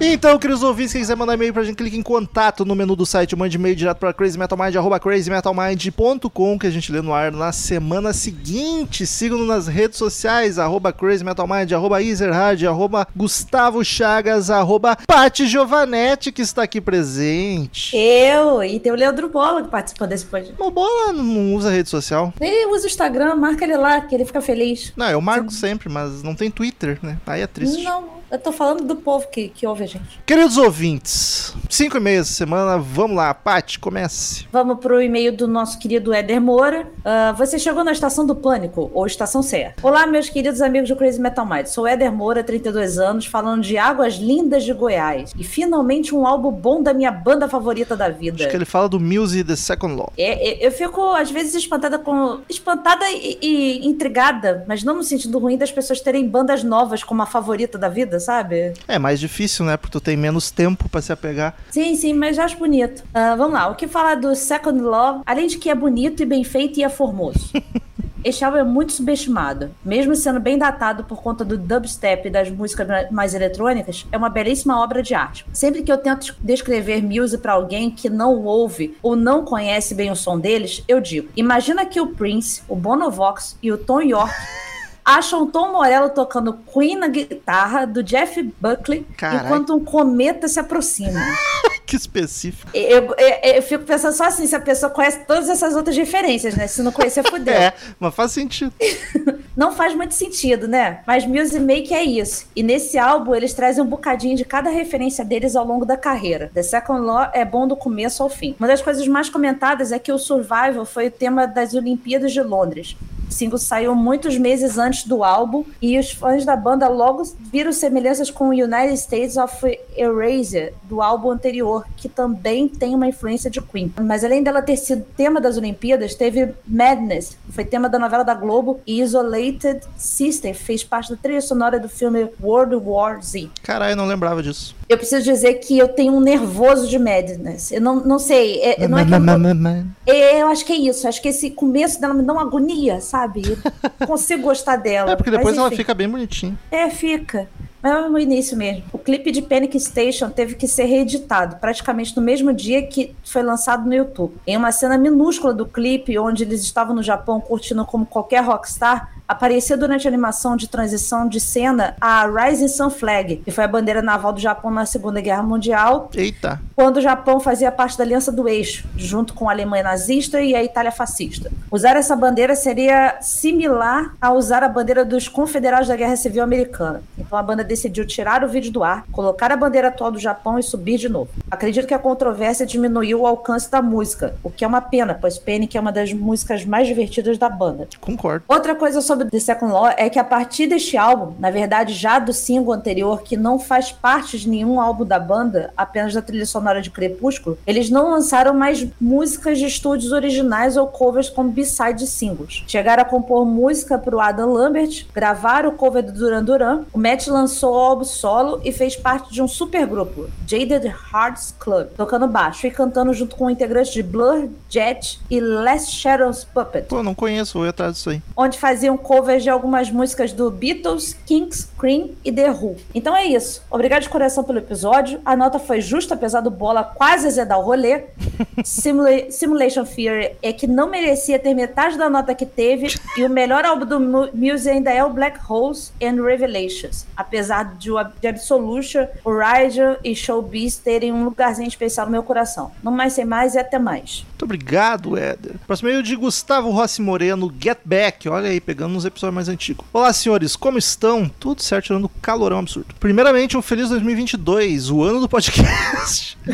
Então, queridos ouvintes, quem quiser mandar e-mail pra gente, clique em contato no menu do site, mande e-mail direto pra crazymetalmind, arroba crazymetalmind.com, que a gente lê no ar na semana seguinte. Sigam-nos nas redes sociais, arroba crazymetalmind, arroba ezerhard, arroba Gustavo Chagas, arroba Pati Giovanetti, que está aqui presente. Eu, e tem o Leandro Bola que participou desse podcast. O Bola não usa rede social. Ele usa o Instagram, marca ele lá, que ele fica feliz. Não, eu marco sempre, mas não tem Twitter, né? Aí é triste. Não, eu tô falando do povo que, que ouve gente. Queridos ouvintes, 5 e meia essa semana, vamos lá, Pati, comece. Vamos pro e-mail do nosso querido Éder Moura. Ah, você chegou na Estação do Pânico, ou Estação certa. Olá, meus queridos amigos do Crazy Metal Mind. Sou Éder Moura, 32 anos, falando de Águas Lindas de Goiás. E finalmente um álbum bom da minha banda favorita da vida. Acho que ele fala do Muse The Second Law. É, é, eu fico, às vezes, espantada com. Espantada e, e intrigada, mas não no sentido ruim das pessoas terem bandas novas como a favorita da vida, sabe? É mais difícil, né? Porque tu tem menos tempo pra se apegar. Sim, sim, mas acho bonito. Ah, vamos lá, o que falar do Second Love, além de que é bonito e bem feito e é formoso. Este álbum é muito subestimado. Mesmo sendo bem datado por conta do dubstep e das músicas mais eletrônicas, é uma belíssima obra de arte. Sempre que eu tento descrever Muse pra alguém que não ouve ou não conhece bem o som deles, eu digo: imagina que o Prince, o Bono Vox e o Tom York acham Tom Morello tocando Queen na guitarra do Jeff Buckley Carai. enquanto um cometa se aproxima. que específico. Eu, eu- eu fico pensando só assim, se a pessoa conhece todas essas outras referências, né? Se não conhecer, fudeu. É, mas faz sentido. Não faz muito sentido, né? Mas Music Make é isso. E nesse álbum, eles trazem um bocadinho de cada referência deles ao longo da carreira. The Second Law é bom do começo ao fim. Uma das coisas mais comentadas é que o Survival foi o tema das Olimpíadas de Londres. O single saiu muitos meses antes do álbum e os fãs da banda logo viram semelhanças com United States of Erasure do álbum anterior, que também tem uma influência de Queen. Mas além dela ter sido tema das Olimpíadas, teve Madness, que foi tema da novela da Globo, e Isolated Sister fez parte da trilha sonora do filme World War Z. Caralho, não lembrava disso. Eu preciso dizer que eu tenho um nervoso de Madness. Eu não, não sei, é- não é que eu, é, eu acho que é isso. Acho que esse começo dela me dá uma agonia, sabe? Eu consigo gostar dela. É porque depois mas ela fica bem bonitinha. É, fica. Mas é no início mesmo. O clipe de Panic Station teve que ser reeditado, praticamente no mesmo dia que foi lançado no YouTube. Em uma cena minúscula do clipe, onde eles estavam no Japão curtindo como qualquer rockstar, apareceu durante a animação de transição de cena a Rising Sun Flag, que foi a bandeira naval do Japão na Segunda Guerra Mundial, Eita. quando o Japão fazia parte da Aliança do Eixo, junto com a Alemanha nazista e a Itália fascista. Usar essa bandeira seria similar a usar a bandeira dos confederados da Guerra Civil Americana. Então a banda decidiu tirar o vídeo do ar, colocar a bandeira atual do Japão e subir de novo. Acredito que a controvérsia diminuiu o alcance da música, o que é uma pena, pois Panic é uma das músicas mais divertidas da banda. Concordo. Outra coisa sobre The Second Law é que a partir deste álbum, na verdade já do single anterior, que não faz parte de nenhum álbum da banda, apenas da trilha sonora de Crepúsculo, eles não lançaram mais músicas de estúdios originais ou covers como b-side de singles. Chegaram a compor música para o Adam Lambert, gravaram o cover do Duran Duran, o Matt lançou o álbum solo e fez parte de um supergrupo, Jaded Hearts Club, tocando baixo e cantando junto com integrantes de Blur, Jet e Last Shadows Puppet Pô, não conheço, vou atrás disso aí. onde faziam covers de algumas músicas do Beatles, Kinks, Cream e The Who. Então é isso. Obrigado de coração pelo episódio. A nota foi justa, apesar do Bola quase azedar o rolê. Simula- Simulation Fear é que não merecia ter metade da nota que teve. E o melhor álbum do Mu- Muse ainda é o Black Holes and Revelations. Apesar de, o- de Absolution, Horizon e Showbiz terem um lugarzinho especial no meu coração. Não mais sem mais e até mais. Muito obrigado, Éder. Próximo e-mail de Gustavo Rossi Moreno, Get Back. Olha aí, pegando uns episódios mais antigos. Olá, senhores, como estão? Tudo certo, tirando o calorão absurdo. Primeiramente, um feliz 2022, o ano do podcast.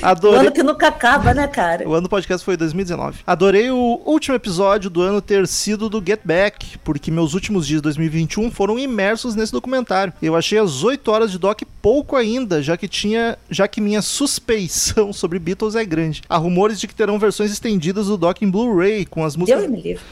O Adorei. ano que nunca acaba, né, cara? O ano do podcast foi 2019. Adorei o último episódio do ano ter sido do Get Back, porque meus últimos dias de 2021 foram imersos nesse documentário. Eu achei as 8 horas de doc pouco ainda, já que tinha, já que minha suspeição sobre Beatles é grande. Há rumores de que terão versões estendidas do doc em Blu-ray com as músicas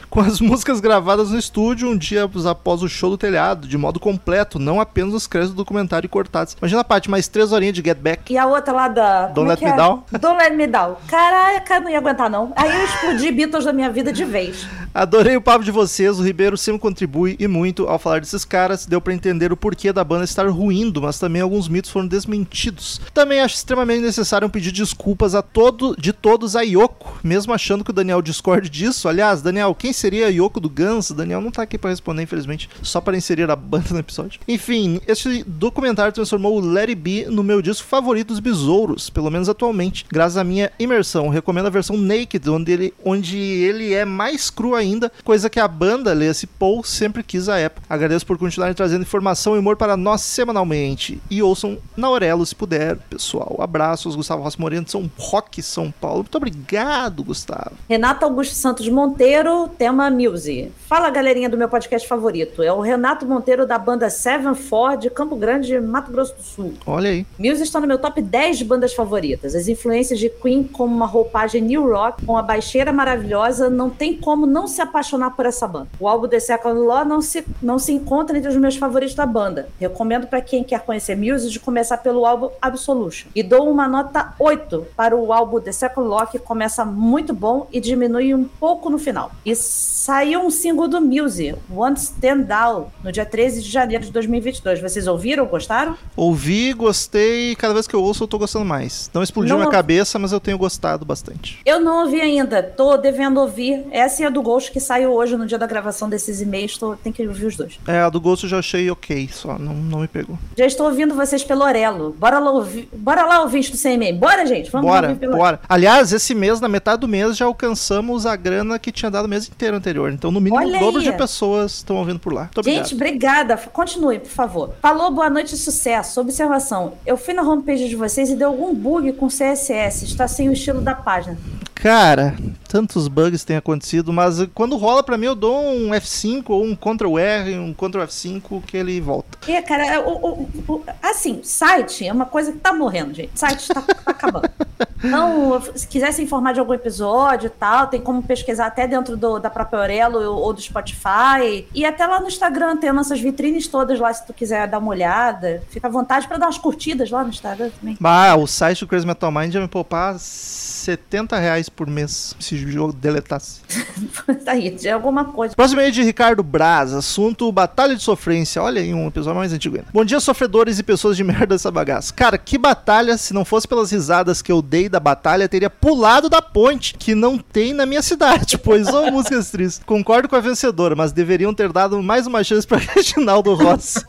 com as músicas gravadas no estúdio um dia após o show do telhado, de modo completo, não apenas os créditos do documentário cortados. Imagina a parte mais três horinhas de Get Back. E a outra lá da. Don't é Let que Me é? Down? Don't Let Me Down. Caralho, cara, não ia aguentar, não. Aí eu explodi Beatles da minha vida de vez. Adorei o papo de vocês, o Ribeiro sempre contribui e muito ao falar desses caras, deu pra entender o porquê da banda estar ruindo, mas também alguns mitos foram desmentidos. Também acho extremamente necessário um de desculpas a todo, de todos a Yoko, mesmo achando que o Daniel discorde disso. Aliás, Daniel, quem seria a Yoko do Guns? Daniel não tá aqui pra responder, infelizmente, só para inserir a banda no episódio. Enfim, este documentário transformou o It Be no meu disco favorito dos besouros, pelo menos atualmente, graças à minha imersão. Recomendo a versão Naked, onde ele, onde ele é mais cru ainda, coisa que a banda, leia-se Paul, sempre quis à época. Agradeço por continuarem trazendo informação e humor para nós semanalmente. E ouçam na Aurelo se puder, pessoal. Abraços, Gustavo Rossi Moreno São Roque, São Paulo. Muito obrigado, Gustavo. Renato Augusto Santos Monteiro, tema Muse. Fala, galerinha do meu podcast favorito. É o Renato Monteiro da banda Seven Four de Campo Grande, Mato Grosso do Sul. Olha aí. Muse está no meu top 10 de bandas favoritas. As influências de Queen como uma roupagem new rock, com a baixeira maravilhosa, não tem como não se apaixonar por essa banda. O álbum The Second Law não se, não se encontra entre os meus favoritos da banda. Recomendo para quem quer conhecer Muse de começar pelo álbum Absolution. E dou uma nota 8 para o álbum The Second Law, que começa muito bom e diminui um pouco no final. E saiu um single do Muse, One Stand Down, no dia 13 de janeiro de 2022. Vocês ouviram? Gostaram? Ouvi, gostei, cada vez que eu ouço eu tô gostando mais. Não explodiu Não minha ouvi. cabeça, mas eu tenho gostado bastante. Eu não ouvi ainda, tô devendo ouvir. Essa é a do Ghost que saiu hoje no dia da gravação desses e-mails, tô, tem que ouvir os dois. É, a do Ghost eu já achei ok, só não, não me pegou. Já estou ouvindo vocês pelo Orelo. Bora lá ouvir, bora lá ouvir do CMM. Bora, gente, vamos bora, ouvir pelo bora. Aliás, esse mês, na metade do mês, já alcançamos a grana que tinha dado o mês inteiro anterior. Então, no mínimo, Olha o dobro aí. de pessoas estão ouvindo por lá. Muito obrigado. Gente, obrigada. Continue, por favor. Falou, boa noite e sucesso. Observação. Eu fui na homepage de vocês e deu algum bug com CSS. Está sem o estilo da página. Cara, tantos bugs têm acontecido, mas quando rola pra mim, eu dou um F5 ou um Ctrl R, um Ctrl F5 que ele volta. E, cara, o, o- o- assim, site é uma coisa que tá morrendo, gente. Site tá, tá acabando. Não, se quiser se informar de algum episódio e tal, tem como pesquisar até dentro do- da própria Orelo ou, do Spotify. E até lá no Instagram tem nossas vitrines todas lá, se tu quiser dar uma olhada. Fica à vontade pra dar umas curtidas lá no Instagram também. Ah, o site do Crazy Metal Mind ia me poupar 70 reais por mês se o jogo deletasse. tá aí, de alguma coisa. Próximo aí de Ricardo Braz, assunto Batalha de Sofrência. Olha aí, um episódio mais antigo ainda. Bom dia, sofredores e pessoas de merda dessa bagaça. Cara, que batalha, se não fosse pelas risadas que eu dei da batalha, teria pulado da ponte, que não tem na minha cidade, pois ô músicas tristes. Concordo com a vencedora, mas deveriam ter dado mais uma chance pra Reginaldo Rossi.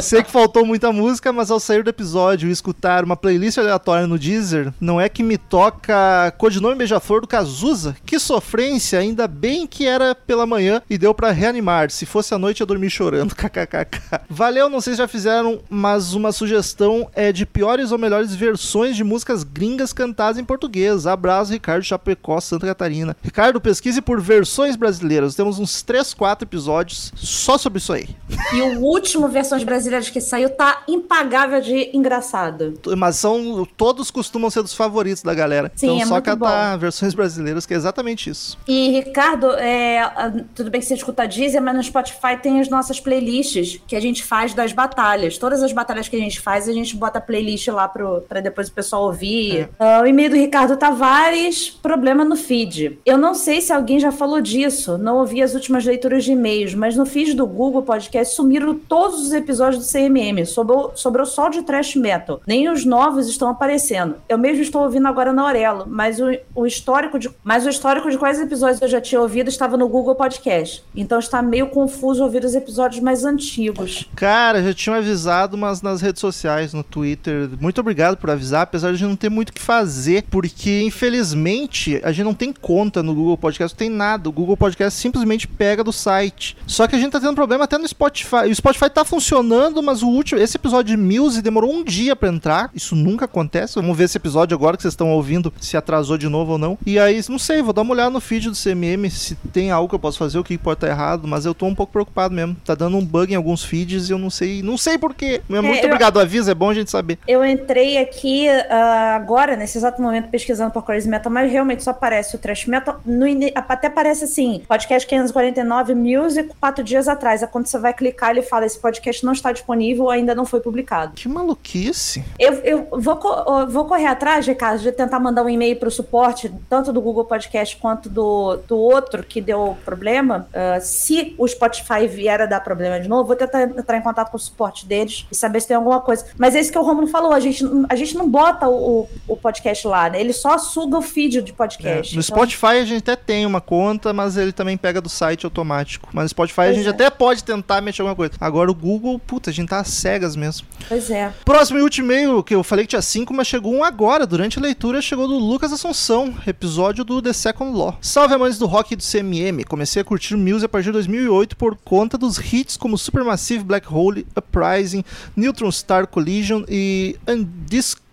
Sei que faltou muita música, mas ao sair do episódio e escutar uma playlist aleatória no Deezer, não é que me toca Codinome Beija-Flor do Cazuza? Que sofrência, ainda bem que era pela manhã e deu pra reanimar. Se fosse à noite eu dormi chorando, kkkk. Valeu, não sei se já fizeram, mas uma sugestão é de piores ou melhores versões de músicas gringas cantadas em português. Abraço, Ricardo Chapecó, Santa Catarina. Ricardo, pesquise por versões brasileiras. Temos uns 3, 4 episódios só sobre isso aí. E o último Versões Brasileiras que saiu tá impagável de engraçado. Mas são todos costumam ser dos favoritos da galera. Sim, então é só catar versões brasileiras, que é exatamente isso. E, Ricardo, é, a- tudo bem que você escuta a Deezer, mas no Spotify tem as nossas playlists que a gente faz das batalhas. Todas as batalhas que a gente faz, a gente bota a playlist lá pro, pra depois o pessoal ouvir. Ah, o e-mail do Ricardo Tavares, problema no feed. Eu não sei se alguém já falou disso, não ouvi as últimas leituras de e-mails, mas no feed do Google Podcast sumiram todos os episódios do CMM. Sobrou, sobrou só de Trash Metal. Nem os novos estão aparecendo. Eu mesmo estou ouvindo agora na Aurelo, mas o, o histórico de, mas o histórico de quais episódios eu já tinha ouvido estava no Google Podcast. Então está meio confuso ouvir os episódios mais antigos. Cara, já tinham avisado, mas nas redes sociais, no Twitter. Muito obrigado por avisar, apesar de não ter muito o que fazer, porque infelizmente a gente não tem conta no Google Podcast, não tem nada. O Google Podcast simplesmente pega do site. Só que a gente tá tendo problema até no Spotify. O Spotify tá funcionando, mas o último, esse episódio de Muse demorou um dia pra entrar. Isso nunca acontece. Vamos ver esse episódio agora que vocês estão ouvindo, se atrasou de novo ou não. E aí, não sei, vou dar uma olhada no feed do CMM se tem algo que eu posso fazer, o que pode estar errado, mas eu tô um pouco preocupado mesmo. Tá dando um bug em alguns feeds e eu não sei, não sei porquê. Muito eu- obrigado, avisa, é bom a gente saber. Eu entrei aqui ah, agora, nesse exato momento pesquisando por Crazy Metal, mas realmente só aparece o Trash Metal. No ini- até parece assim, podcast 549 Music, quatro dias atrás. É quando você vai clicar, ele fala, esse podcast não está disponível, ainda não foi publicado. Que maluquice. Eu, eu vou, eu vou correr atrás, Ricardo, de tentar mandar um e-mail para o suporte, tanto do Google Podcast quanto do, do outro que deu problema. Ah, se o Spotify vier a dar problema de novo, vou tentar entrar em contato com o suporte deles e saber se tem alguma coisa. Mas é isso que o Romulo falou, a gente, a gente não bota o, o podcast lá, né? Ele só suga o feed de É, podcast. no Então, Spotify a gente até tem uma conta, mas ele também pega do site automático. Mas no Spotify a Pois gente é. até pode tentar mexer alguma coisa. Agora o Google, puta, a gente tá às cegas mesmo. Pois é. Próximo e último e-mail, que eu falei que tinha cinco, mas chegou um agora. Durante a leitura chegou do Lucas Assunção, episódio do The Second Law. Salve amantes do rock e do CMM. Comecei a curtir Muse a partir de 2008 por conta dos hits como Supermassive Black Hole, Uprising, Neutron Star Collision e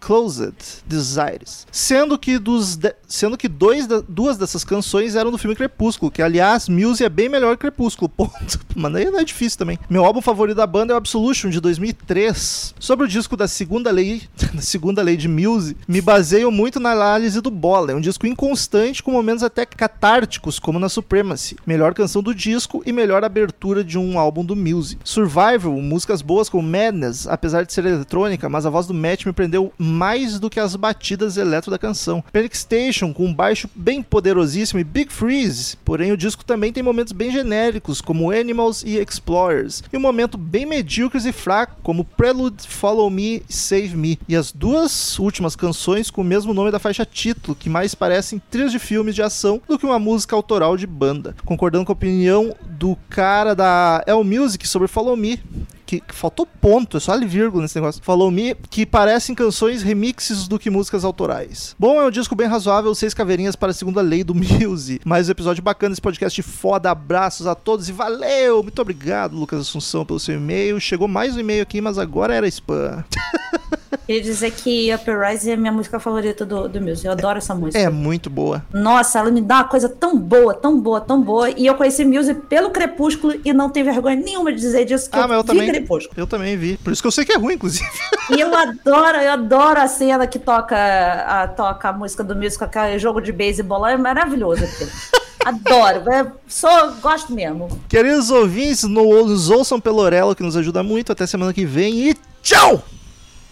Undisclosed Desires. Sendo que, dos de- sendo que dois da- duas dessas canções eram do filme Crepúsculo, que aliás, Muse é bem melhor que Crepúsculo, ponto. Mas aí não é difícil também. Meu álbum favorito da banda é o Absolution, de 2003. Sobre o disco da segunda lei, da segunda lei de Muse, me baseio muito na análise do Bola. É um disco inconstante, com momentos até catárticos, como na Supremacy. Melhor canção do disco e melhor abertura de um álbum do Muse. Survival, músicas boas como Madness, apesar de ser eletrônica, mas a voz do Matt me prendeu mais do que as batidas eletro da canção. Panic Station, com um baixo bem poderosíssimo, e Big Freeze, porém o disco também tem momentos bem genéricos, como Animals e Explorers, e um momento bem medíocres e fraco, como Prelude, Follow Me Save Me, e as duas últimas canções com o mesmo nome da faixa título, que mais parecem trilhas de filmes de ação do que uma música autoral de banda. Concordando com a opinião do cara da El Music sobre Follow Me, que, que faltou ponto, é só ali vírgula nesse negócio. Falou Me, que parecem canções remixes do que músicas autorais. Bom, é um disco bem razoável, seis caveirinhas para a segunda lei do Muse. Mais um episódio bacana desse podcast foda. Abraços a todos e valeu! Muito obrigado, Lucas Assunção, pelo seu e-mail. Chegou mais um e-mail aqui, mas agora era spam. Queria dizer que Uprising é minha música favorita do, do Muse. Eu adoro essa música. É muito boa. Nossa, ela me dá uma coisa tão boa, tão boa, tão boa. E eu conheci Muse pelo Crepúsculo e não tenho vergonha nenhuma de dizer disso, que Ah, eu, mas eu vi também. Crepúsculo. Eu também vi. Por isso que eu sei que é ruim, inclusive. E eu adoro, eu adoro a cena que toca a, toca a música do Muse com aquele jogo de beisebol lá. É maravilhoso aquilo. Adoro. É, sou, gosto mesmo. Queridos ouvintes, no- nos ouçam pelo Orelo, que nos ajuda muito. Até semana que vem e tchau!